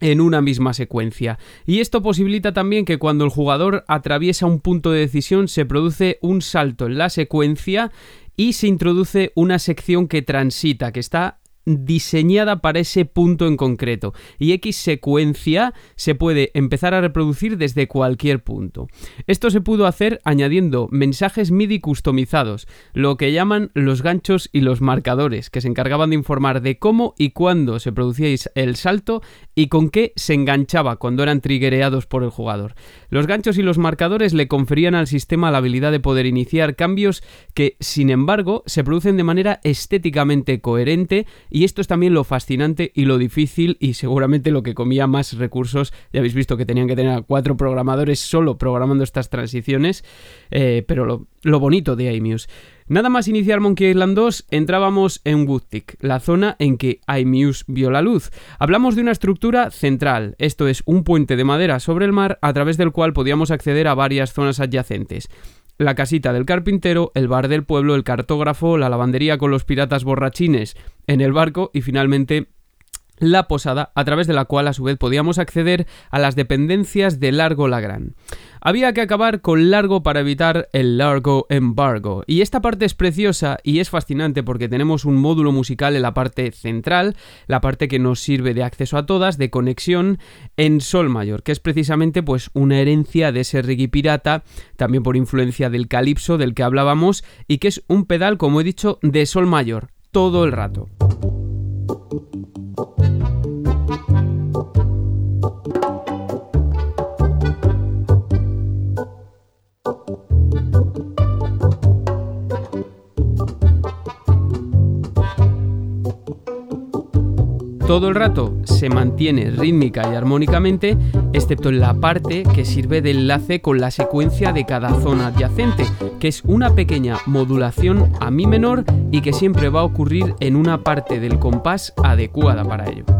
Speaker 2: en una misma secuencia. Y esto posibilita también que cuando el jugador atraviesa un punto de decisión se produce un salto en la secuencia y se introduce una sección que transita, que está diseñada para ese punto en concreto y X secuencia se puede empezar a reproducir desde cualquier punto. Esto se pudo hacer añadiendo mensajes MIDI customizados, lo que llaman los ganchos y los marcadores, que se encargaban de informar de cómo y cuándo se producía el salto y con qué se enganchaba cuando eran triggereados por el jugador. Los ganchos y los marcadores le conferían al sistema la habilidad de poder iniciar cambios que, sin embargo, se producen de manera estéticamente coherente y esto es también lo fascinante y lo difícil y seguramente lo que comía más recursos. Ya habéis visto que tenían que tener a cuatro programadores solo programando estas transiciones, eh, pero lo, lo bonito de iMuse. Nada más iniciar Monkey Island 2, entrábamos en Woodtick, la zona en que iMuse vio la luz. Hablamos de una estructura central, esto es un puente de madera sobre el mar a través del cual podíamos acceder a varias zonas adyacentes la casita del carpintero, el bar del pueblo, el cartógrafo, la lavandería con los piratas borrachines en el barco y finalmente la posada, a través de la cual a su vez podíamos acceder a las dependencias de Largo Lagrán. Había que acabar con Largo para evitar el Largo Embargo. Y esta parte es preciosa y es fascinante porque tenemos un módulo musical en la parte central, la parte que nos sirve de acceso a todas, de conexión en Sol mayor, que es precisamente pues una herencia de ese reggae pirata, también por influencia del calipso del que hablábamos, y que es un pedal, como he dicho, de Sol mayor, todo el rato. Todo el rato se mantiene rítmica y armónicamente, excepto en la parte que sirve de enlace con la secuencia de cada zona adyacente, que es una pequeña modulación a mi menor y que siempre va a ocurrir en una parte del compás adecuada para ello.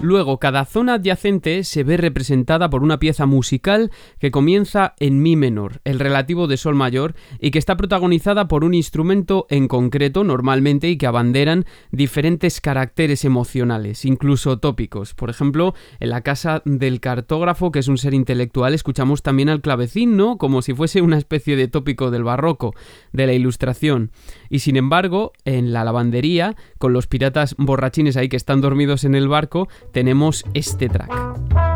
Speaker 2: Luego, cada zona adyacente se ve representada por una pieza musical que comienza en Mi menor, el relativo de Sol mayor, y que está protagonizada por un instrumento en concreto normalmente y que abanderan diferentes caracteres emocionales, incluso tópicos. Por ejemplo, en la casa del cartógrafo, que es un ser intelectual, escuchamos también al clavecín, ¿no? Como si fuese una especie de tópico del barroco, de la ilustración. Y sin embargo, en la lavandería, con los piratas borrachines ahí que están dormidos en el barco, tenemos este track.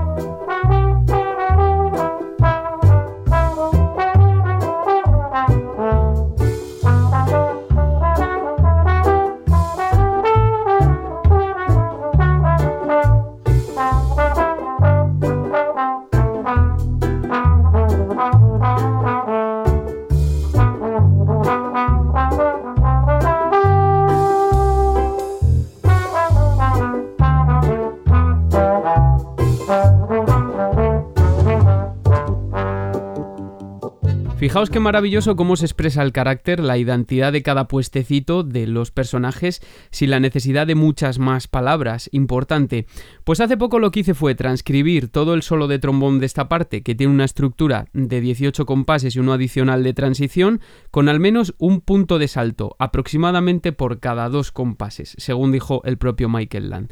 Speaker 2: Fijaos qué maravilloso cómo se expresa el carácter, la identidad de cada puestecito de los personajes sin la necesidad de muchas más palabras. Importante. Pues hace poco lo que hice fue transcribir todo el solo de trombón de esta parte, que tiene una estructura de 18 compases y uno adicional de transición, con al menos un punto de salto, aproximadamente por cada dos compases, según dijo el propio Michael Land.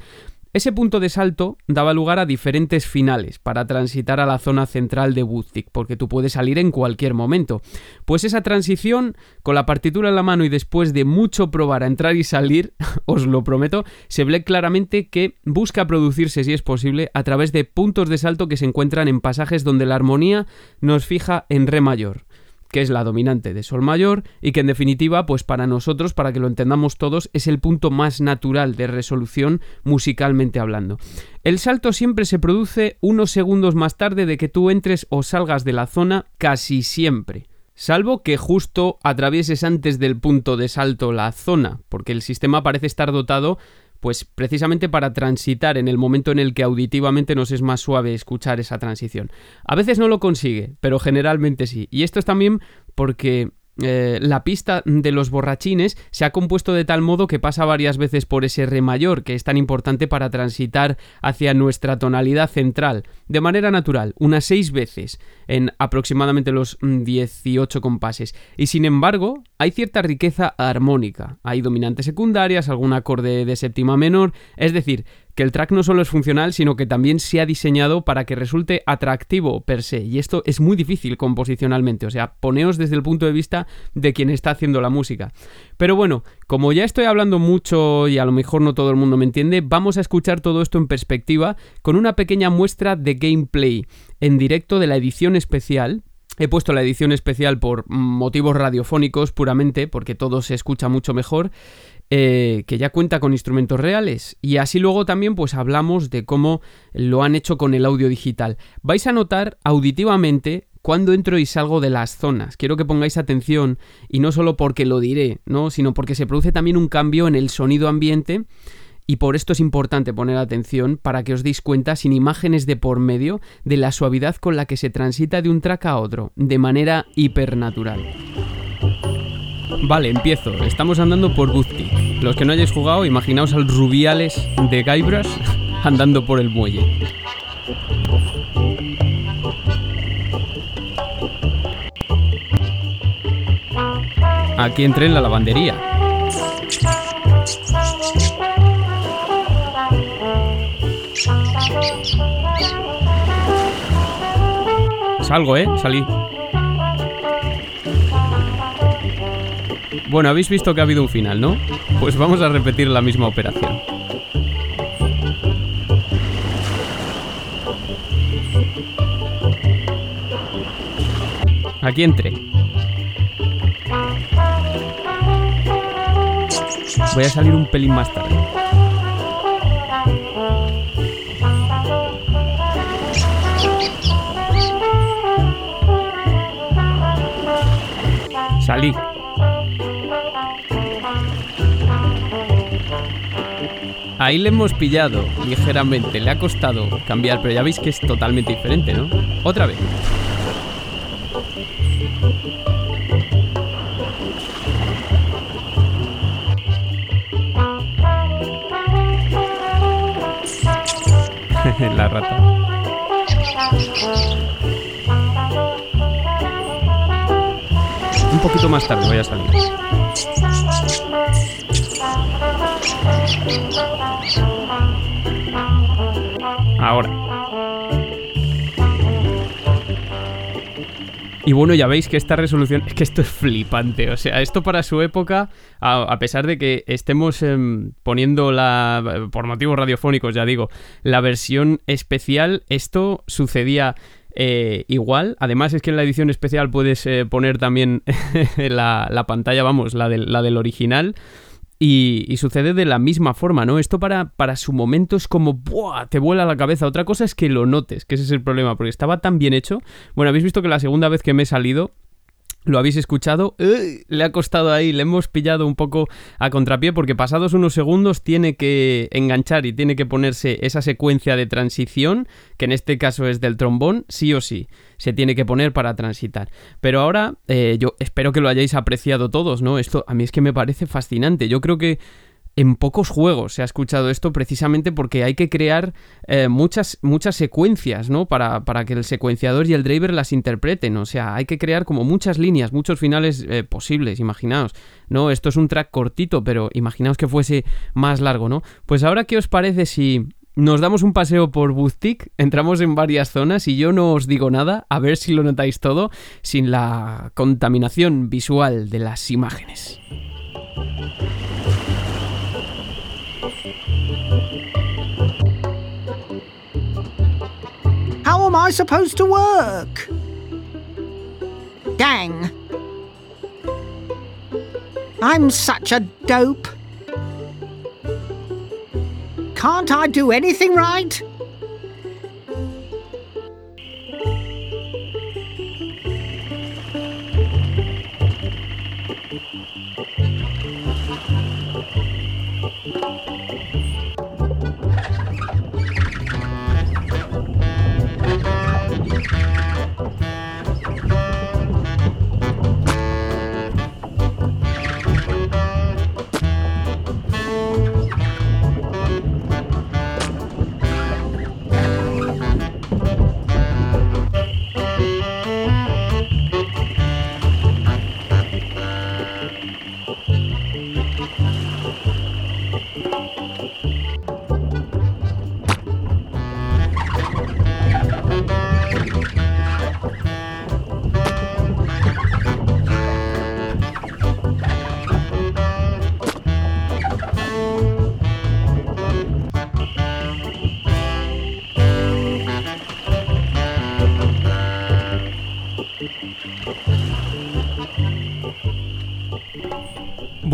Speaker 2: Ese punto de salto daba lugar a diferentes finales para transitar a la zona central de Woodtick, porque tú puedes salir en cualquier momento. Pues esa transición, con la partitura en la mano y después de mucho probar a entrar y salir, os lo prometo, se ve claramente que busca producirse, si es posible, a través de puntos de salto que se encuentran en pasajes donde la armonía nos fija en re mayor que es la dominante de Sol mayor y que en definitiva, pues para nosotros, para que lo entendamos todos, es el punto más natural de resolución musicalmente hablando. El salto siempre se produce unos segundos más tarde de que tú entres o salgas de la zona, casi siempre. Salvo que justo atravieses antes del punto de salto la zona, porque el sistema parece estar dotado pues precisamente para transitar en el momento en el que auditivamente nos es más suave escuchar esa transición. A veces no lo consigue, pero generalmente sí. Y esto es también porque eh, la pista de los borrachines se ha compuesto de tal modo que pasa varias veces por ese re mayor, que es tan importante para transitar hacia nuestra tonalidad central, de manera natural, unas seis veces en aproximadamente los 18 mm, compases. Y sin embargo, hay cierta riqueza armónica. Hay dominantes secundarias, algún acorde de séptima menor, es decir, que el track no solo es funcional, sino que también se ha diseñado para que resulte atractivo per se. Y esto es muy difícil composicionalmente, o sea, poneos desde el punto de vista de quien está haciendo la música. Pero bueno, como ya estoy hablando mucho y a lo mejor no todo el mundo me entiende, vamos a escuchar todo esto en perspectiva con una pequeña muestra de gameplay en directo de la edición especial He puesto la edición especial por motivos radiofónicos puramente, porque todo se escucha mucho mejor. Eh, que ya cuenta con instrumentos reales. Y así luego también pues hablamos de cómo lo han hecho con el audio digital. Vais a notar auditivamente cuando entro y salgo de las zonas. Quiero que pongáis atención y no solo porque lo diré, ¿no? sino porque se produce también un cambio en el sonido ambiente y por esto es importante poner atención para que os deis cuenta sin imágenes de por medio de la suavidad con la que se transita de un track a otro, de manera hipernatural. Vale, empiezo. Estamos andando por Buzti. Los que no hayáis jugado, imaginaos al Rubiales de Guybrush andando por el muelle. Aquí entré en la lavandería. Salgo, ¿eh? Salí. Bueno, habéis visto que ha habido un final, ¿no? Pues vamos a repetir la misma operación. Aquí entré. Voy a salir un pelín más tarde. Salí. Ahí le hemos pillado ligeramente, le ha costado cambiar, pero ya veis que es totalmente diferente, ¿no? Otra vez. La rata. Un poquito más tarde voy a salir. Y bueno, ya veis que esta resolución, es que esto es flipante, o sea, esto para su época, a, pesar de que estemos em, poniendo la, por motivos radiofónicos, ya digo, la versión especial, esto sucedía eh, igual. Además es que en la edición especial puedes eh, poner también la, la, pantalla, vamos, la del, la del original. Y, sucede de la misma forma, ¿no? Esto para, para su momento es como, ¡buah! Te vuela la cabeza. Otra cosa es que lo notes, que ese es el problema, porque estaba tan bien hecho. Bueno, habéis visto que la segunda vez que me he salido, lo habéis escuchado, le ha costado ahí, le hemos pillado un poco a contrapié porque pasados unos segundos tiene que enganchar y tiene que ponerse esa secuencia de transición, que en este caso es del trombón, sí o sí, se tiene que poner para transitar. Pero ahora eh, yo espero que lo hayáis apreciado todos, ¿no? Esto a mí es que me parece fascinante, yo creo que en pocos juegos se ha escuchado esto precisamente porque hay que crear eh, muchas, muchas secuencias, ¿no? Para, para, que el secuenciador y el driver las interpreten. O sea, hay que crear como muchas líneas, muchos finales eh, posibles, imaginaos. ¿No? Esto es un track cortito, pero imaginaos que fuese más largo, ¿no? Pues ahora, ¿qué os parece si nos damos un paseo por Boutique, entramos en varias zonas y yo no os digo nada, a ver si lo notáis todo, sin la contaminación visual de las imágenes.
Speaker 7: How am I supposed to work? Dang. I'm such a dope. Can't I do anything right?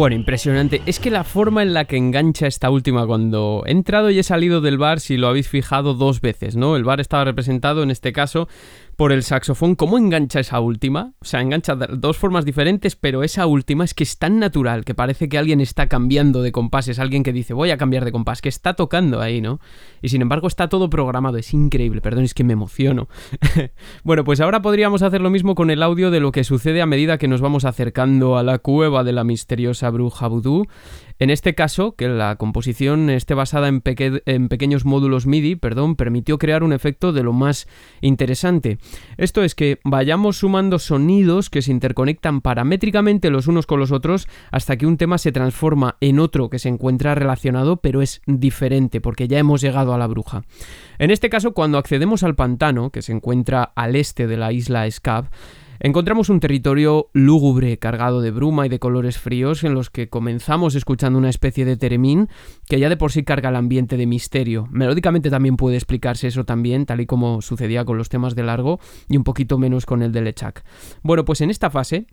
Speaker 2: Bueno, impresionante. Es que la forma en la que engancha esta última cuando he entrado y he salido del bar, si lo habéis fijado dos veces, ¿no? El bar estaba representado en este caso por el saxofón. ¿Cómo engancha esa última? O sea, engancha de dos formas diferentes, pero esa última es que es tan natural que parece que alguien está cambiando de compás. Es alguien que dice, voy a cambiar de compás, que está tocando ahí, ¿no? Y sin embargo está todo programado. Es increíble, perdón, es que me emociono. bueno, pues ahora podríamos hacer lo mismo con el audio de lo que sucede a medida que nos vamos acercando a la cueva de la misteriosa bruja vudú. En este caso, que la composición esté basada en, en, pequeños módulos MIDI, perdón, permitió crear un efecto de lo más interesante. Esto es que vayamos sumando sonidos que se interconectan paramétricamente los unos con los otros hasta que un tema se transforma en otro que se encuentra relacionado pero es diferente porque ya hemos llegado a la bruja. En este caso, cuando accedemos al pantano, que se encuentra al este de la isla Scab, Encontramos un territorio lúgubre, cargado de bruma y de colores fríos, en los que comenzamos escuchando una especie de teremín que ya de por sí carga el ambiente de misterio. Melódicamente también puede explicarse eso también, tal y como sucedía con los temas de largo y un poquito menos con el de Lechak. Bueno, pues en esta fase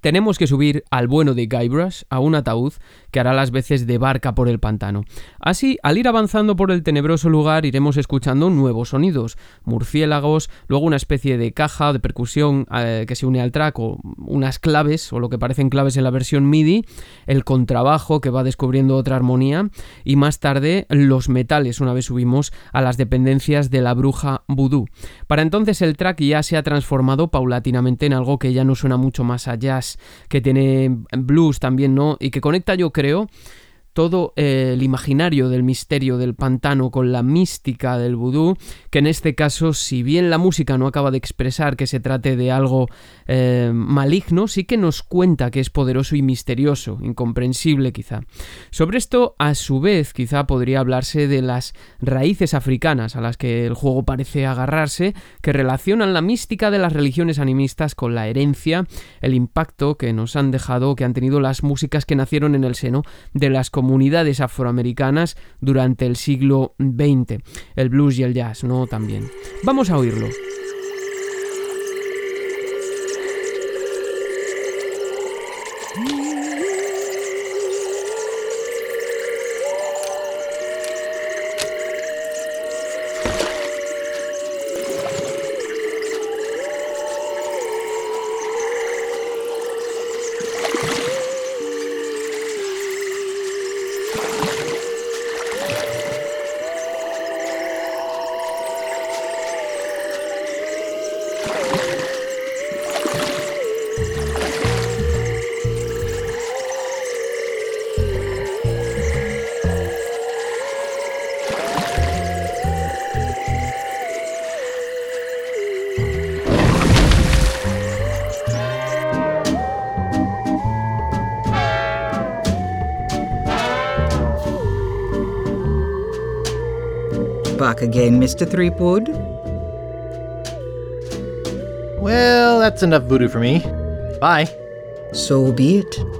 Speaker 2: tenemos que subir al bueno de Guybrush a un ataúd que hará las veces de barca por el pantano. Así, al ir avanzando por el tenebroso lugar, iremos escuchando nuevos sonidos, murciélagos, luego una especie de caja de percusión eh, que se une al track, o unas claves, o lo que parecen claves en la versión MIDI, el contrabajo que va descubriendo otra armonía, y más tarde los metales, una vez subimos a las dependencias de la bruja vudú. Para entonces el track ya se ha transformado paulatinamente en algo que ya no suena mucho más allá que tiene blues también, ¿no? Y que conecta, yo creo, todo eh, el imaginario del misterio del pantano con la mística del vudú, que en este caso, si bien la música no acaba de expresar que se trate de algo eh, maligno, sí que nos cuenta que es poderoso y misterioso, incomprensible quizá. Sobre esto, a su vez, quizá podría hablarse de las raíces africanas a las que el juego parece agarrarse, que relacionan la mística de las religiones animistas con la herencia, el impacto que nos han dejado, que han tenido las músicas que nacieron en el seno de las comunidades afroamericanas durante el siglo XX. El blues y el jazz, ¿no? También. Vamos a oírlo.
Speaker 8: Again, Mr. Threepwood?
Speaker 9: Well, that's enough voodoo for me. Bye.
Speaker 8: So be it.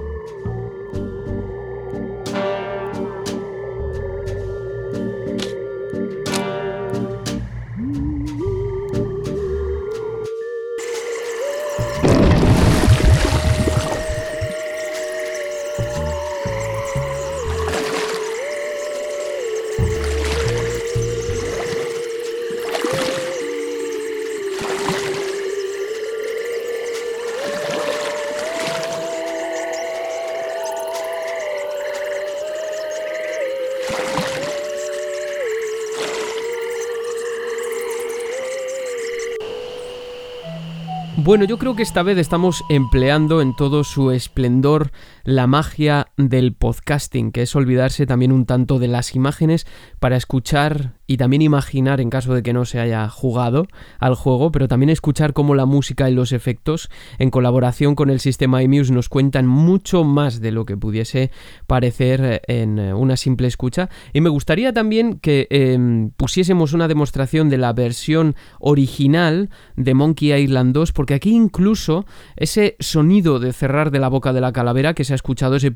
Speaker 2: Bueno, yo creo que esta vez estamos empleando en todo su esplendor la magia del podcasting, que es olvidarse también un tanto de las imágenes para escuchar y también imaginar, en caso de que no se haya jugado al juego, pero también escuchar cómo la música y los efectos, en colaboración con el sistema iMuse, nos cuentan mucho más de lo que pudiese parecer en una simple escucha. Y me gustaría también que eh, pusiésemos una demostración de la versión original de Monkey Island 2, porque aquí incluso ese sonido de cerrar de la boca de la calavera que se ha escuchado, ese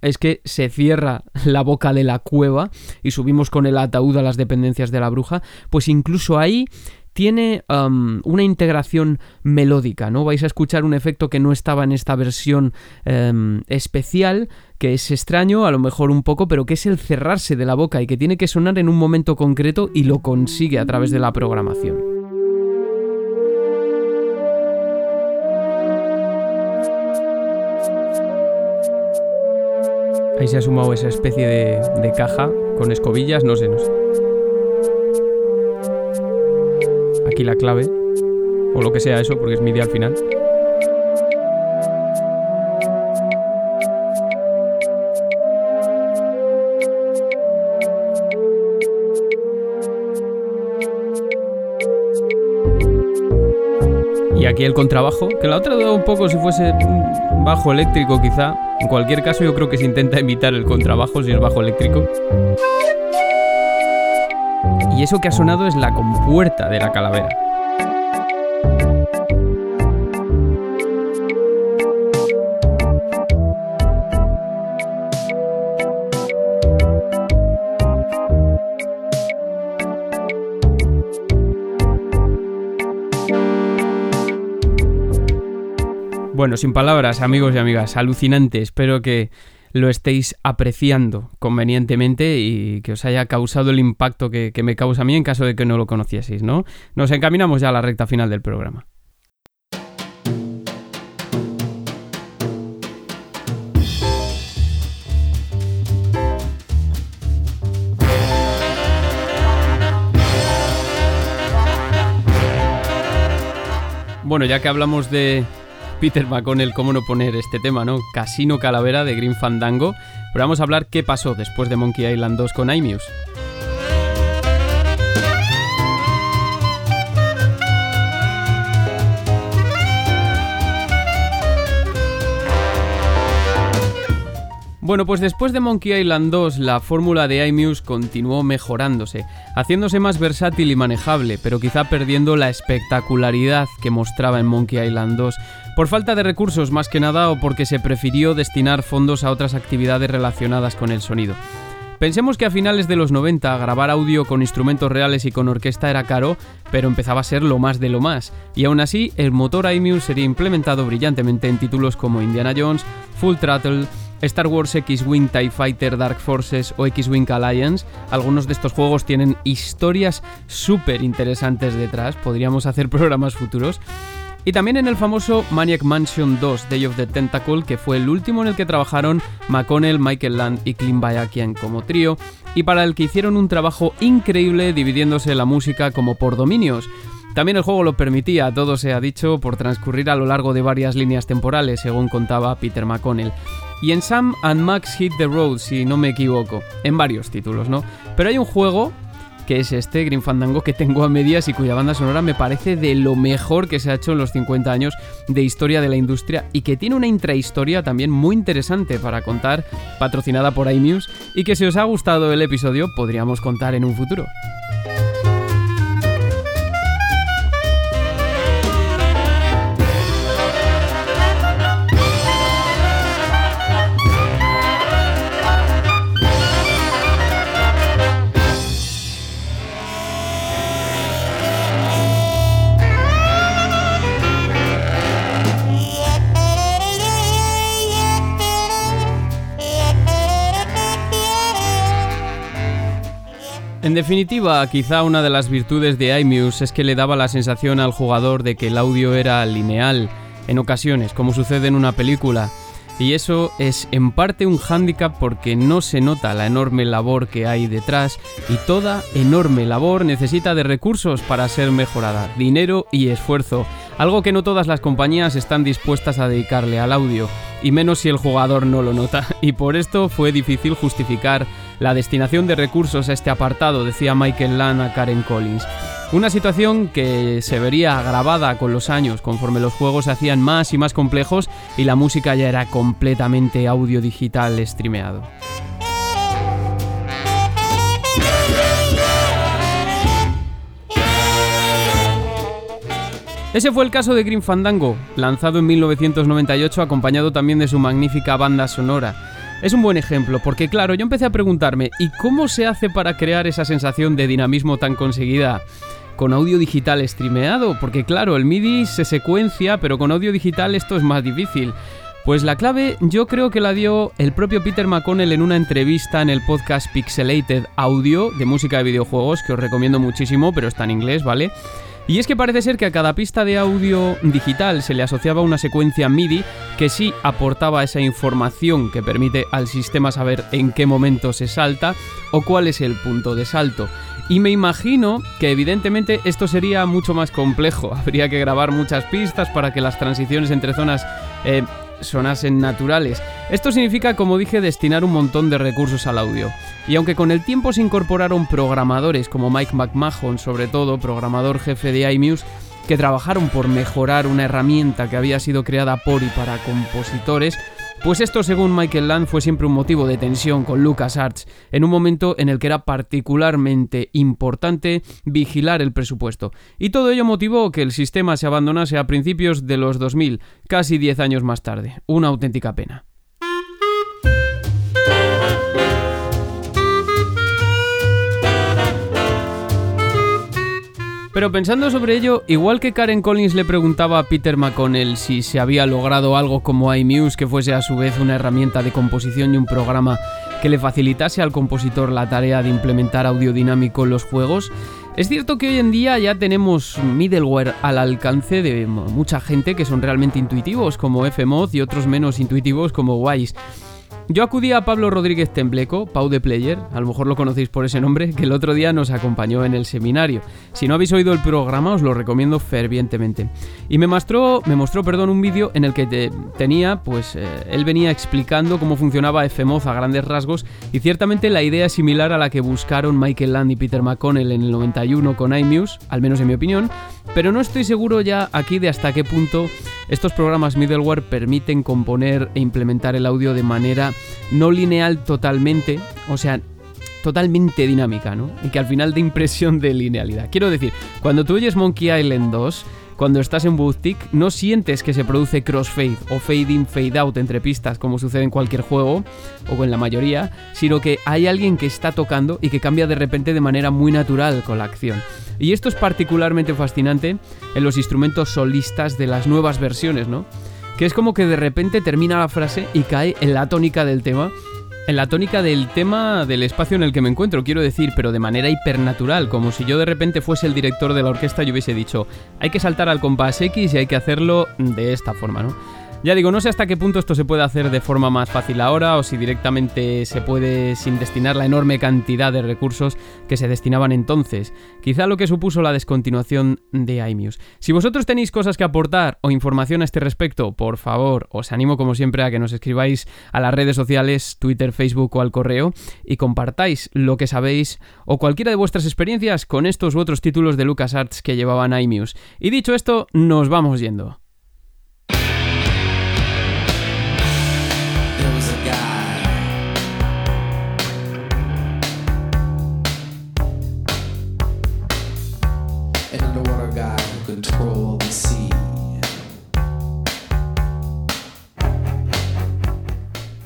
Speaker 2: es que se cierra la boca de la cueva y subimos con el ataúd a las dependencias de la bruja, pues incluso ahí tiene um, una integración melódica, ¿no? Vais a escuchar un efecto que no estaba en esta versión um, especial, que es extraño, a lo mejor un poco, pero que es el cerrarse de la boca y que tiene que sonar en un momento concreto y lo consigue a través de la programación. Ahí se ha sumado esa especie de caja con escobillas, no sé, no sé. Aquí la clave, o lo que sea eso, porque es MIDI al final. Y aquí el contrabajo, que la otra dado un poco si fuese bajo eléctrico quizá. En cualquier caso yo creo que se intenta imitar el contrabajo si es bajo eléctrico. Y eso que ha sonado es la compuerta de la calavera. Bueno, sin palabras, amigos y amigas, alucinante. Espero que lo estéis apreciando convenientemente y que os haya causado el impacto que, que, me causa a mí en caso de que no lo conocieseis, ¿no? Nos encaminamos ya a la recta final del programa. Bueno, ya que hablamos de Peter McConnell, cómo no poner este tema, ¿no? Casino Calavera de Green Fandango. Pero vamos a hablar qué pasó después de Monkey Island 2 con iMuse. Bueno, pues después de Monkey Island 2, la fórmula de iMuse continuó mejorándose, haciéndose más versátil y manejable, pero quizá perdiendo la espectacularidad que mostraba en Monkey Island 2, por falta de recursos más que nada o porque se prefirió destinar fondos a otras actividades relacionadas con el sonido. Pensemos que a finales de los 90 grabar audio con instrumentos reales y con orquesta era caro, pero empezaba a ser lo más de lo más, y aún así el motor iMuse sería implementado brillantemente en títulos como Indiana Jones, Full Throttle, Star Wars X-Wing TIE Fighter Dark Forces o X-Wing Alliance, algunos de estos juegos tienen historias súper interesantes detrás, podríamos hacer programas futuros. Y también en el famoso Maniac Mansion 2 Day of the Tentacle, que fue el último en el que trabajaron McConnell, Michael Land y Clint Bayakian como trío, y para el que hicieron un trabajo increíble dividiéndose la música como por dominios. También el juego lo permitía, todo se ha dicho, por transcurrir a lo largo de varias líneas temporales, según contaba Peter McConnell. Y en Sam and Max Hit the Road, si no me equivoco, en varios títulos, ¿no? Pero hay un juego que es este, Green Fandango, que tengo a medias y cuya banda sonora me parece de lo mejor que se ha hecho en los 50 años de historia de la industria y que tiene una intrahistoria también muy interesante para contar, patrocinada por iMuse, y que si os ha gustado el episodio podríamos contar en un futuro. En definitiva, quizá una de las virtudes de iMuse es que le daba la sensación al jugador de que el audio era lineal, en ocasiones, como sucede en una película. Y eso es en parte un hándicap porque no se nota la enorme labor que hay detrás y toda enorme labor necesita de recursos para ser mejorada, dinero y esfuerzo, algo que no todas las compañías están dispuestas a dedicarle al audio, y menos si el jugador no lo nota, y por esto fue difícil justificar la destinación de recursos a este apartado, decía Michael Land a Karen Collins. Una situación que se vería agravada con los años conforme los juegos se hacían más y más complejos y la música ya era completamente audio digital streameado. Ese fue el caso de Green Fandango, lanzado en 1998 acompañado también de su magnífica banda sonora. Es un buen ejemplo, porque claro, yo empecé a preguntarme, ¿y cómo se hace para crear esa sensación de dinamismo tan conseguida con audio digital streameado? Porque claro, el MIDI se secuencia, pero con audio digital esto es más difícil. Pues la clave yo creo que la dio el propio Peter McConnell en una entrevista en el podcast Pixelated Audio de música de videojuegos, que os recomiendo muchísimo, pero está en inglés, ¿vale? Y es que parece ser que a cada pista de audio digital se le asociaba una secuencia MIDI que sí aportaba esa información que permite al sistema saber en qué momento se salta o cuál es el punto de salto. Y me imagino que evidentemente esto sería mucho más complejo. Habría que grabar muchas pistas para que las transiciones entre zonas eh, sonasen naturales. Esto significa, como dije, destinar un montón de recursos al audio. Y aunque con el tiempo se incorporaron programadores como Mike McMahon, sobre todo, programador jefe de iMuse, que trabajaron por mejorar una herramienta que había sido creada por y para compositores, pues esto, según Michael Land, fue siempre un motivo de tensión con LucasArts, en un momento en el que era particularmente importante vigilar el presupuesto. Y todo ello motivó que el sistema se abandonase a principios de los 2000, casi 10 años más tarde. Una auténtica pena. Pero pensando sobre ello, igual que Karen Collins le preguntaba a Peter McConnell si se había logrado algo como iMuse que fuese a su vez una herramienta de composición y un programa que le facilitase al compositor la tarea de implementar audio dinámico en los juegos, es cierto que hoy en día ya tenemos middleware al alcance de mucha gente que son realmente intuitivos como Fmod y otros menos intuitivos como Wise. Yo acudí a Pablo Rodríguez Tembleco, Pau de Player, a lo mejor lo conocéis por ese nombre, que el otro día nos acompañó en el seminario. Si no habéis oído el programa, os lo recomiendo fervientemente. Y me mostró, me mostró perdón, un vídeo en el que tenía, pues eh, él venía explicando cómo funcionaba FMOZ a grandes rasgos y ciertamente la idea es similar a la que buscaron Michael Land y Peter McConnell en el 91 con iMuse, al menos en mi opinión, pero no estoy seguro ya aquí de hasta qué punto estos programas middleware permiten componer e implementar el audio de manera no lineal totalmente, o sea, totalmente dinámica, ¿no? Y que al final dé impresión de linealidad. Quiero decir, cuando tú oyes Monkey Island 2, cuando estás en Bootstick, no sientes que se produce crossfade o fade in, fade out entre pistas, como sucede en cualquier juego, o en la mayoría, sino que hay alguien que está tocando y que cambia de repente de manera muy natural con la acción. Y esto es particularmente fascinante en los instrumentos solistas de las nuevas versiones, ¿no? Que es como que de repente termina la frase y cae en la tónica del tema en la tónica del tema del espacio en el que me encuentro, quiero decir, pero de manera hipernatural, como si yo de repente fuese el director de la orquesta y hubiese dicho, hay que saltar al compás X y hay que hacerlo de esta forma, ¿no? Ya digo, no sé hasta qué punto esto se puede hacer de forma más fácil ahora o si directamente se puede sin destinar la enorme cantidad de recursos que se destinaban entonces. Quizá lo que supuso la descontinuación de iMuse. Si vosotros tenéis cosas que aportar o información a este respecto, por favor, os animo como siempre a que nos escribáis a las redes sociales, Twitter, Facebook o al correo y compartáis lo que sabéis o cualquiera de vuestras experiencias con estos u otros títulos de LucasArts que llevaban iMuse. Y dicho esto, nos vamos yendo.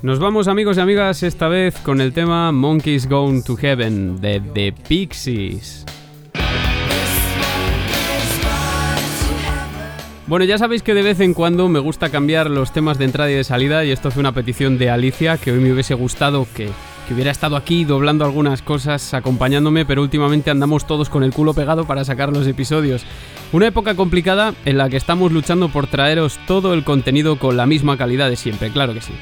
Speaker 2: Nos vamos amigos y amigas esta vez con el tema Monkeys Gone to Heaven de The Pixies. Bueno, ya sabéis que de vez en cuando me gusta cambiar los temas de entrada y de salida y esto fue una petición de Alicia que hoy me hubiese gustado que que hubiera estado aquí doblando algunas cosas, acompañándome, pero últimamente andamos todos con el culo pegado para sacar los episodios. Una época complicada en la que estamos luchando por traeros todo el contenido con la misma calidad de siempre, claro que sí.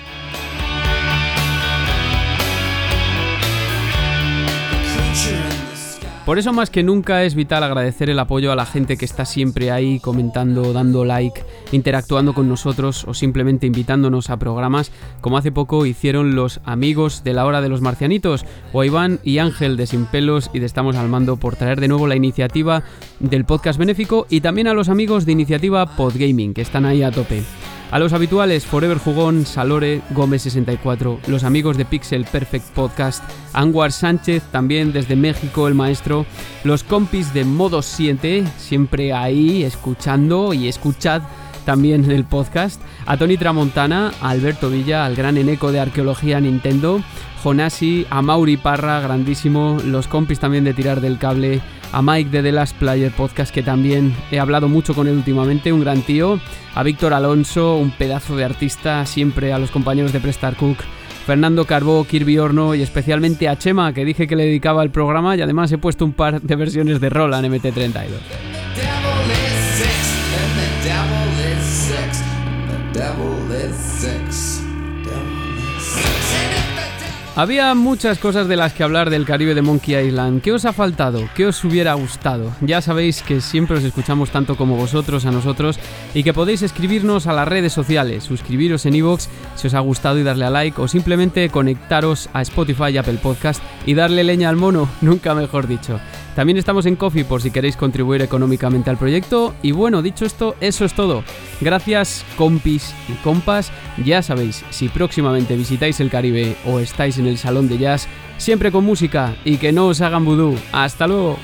Speaker 2: Por eso más que nunca es vital agradecer el apoyo a la gente que está siempre ahí comentando, dando like, interactuando con nosotros o simplemente invitándonos a programas como hace poco hicieron los amigos de la hora de los marcianitos o Iván y Ángel de Sin Pelos y de Estamos al Mando por traer de nuevo la iniciativa del podcast benéfico y también a los amigos de iniciativa Podgaming que están ahí a tope. A los habituales Forever Jugón, Salore, Gómez64, los amigos de Pixel Perfect Podcast, Anwar Sánchez, también desde México el maestro, los compis de Modo 7, siempre ahí escuchando y escuchad también el podcast, a Tony Tramontana, a Alberto Villa, al gran eneco de arqueología Nintendo, Jonasi, a Mauri Parra, grandísimo, los compis también de Tirar del Cable, a Mike de The Last Player Podcast, que también he hablado mucho con él últimamente, un gran tío, a Víctor Alonso, un pedazo de artista, siempre a los compañeros de Prestar Cook, Fernando Carbó, Kirby Horno y especialmente a Chema, que dije que le dedicaba el programa y además he puesto un par de versiones de rol en MT32. Había muchas cosas de las que hablar del Caribe de Monkey Island. ¿Qué os ha faltado? ¿Qué os hubiera gustado? Ya sabéis que siempre os escuchamos tanto como vosotros a nosotros y que podéis escribirnos a las redes sociales, suscribiros en iVoox si os ha gustado y darle a like o simplemente conectaros a Spotify y Apple Podcast y darle leña al mono, nunca mejor dicho. También estamos en Coffee por si queréis contribuir económicamente al proyecto. Y bueno, dicho esto, eso es todo. Gracias, compis y compas. Ya sabéis, si próximamente visitáis el Caribe o estáis en el Salón de Jazz, siempre con música y que no os hagan vudú. ¡Hasta luego!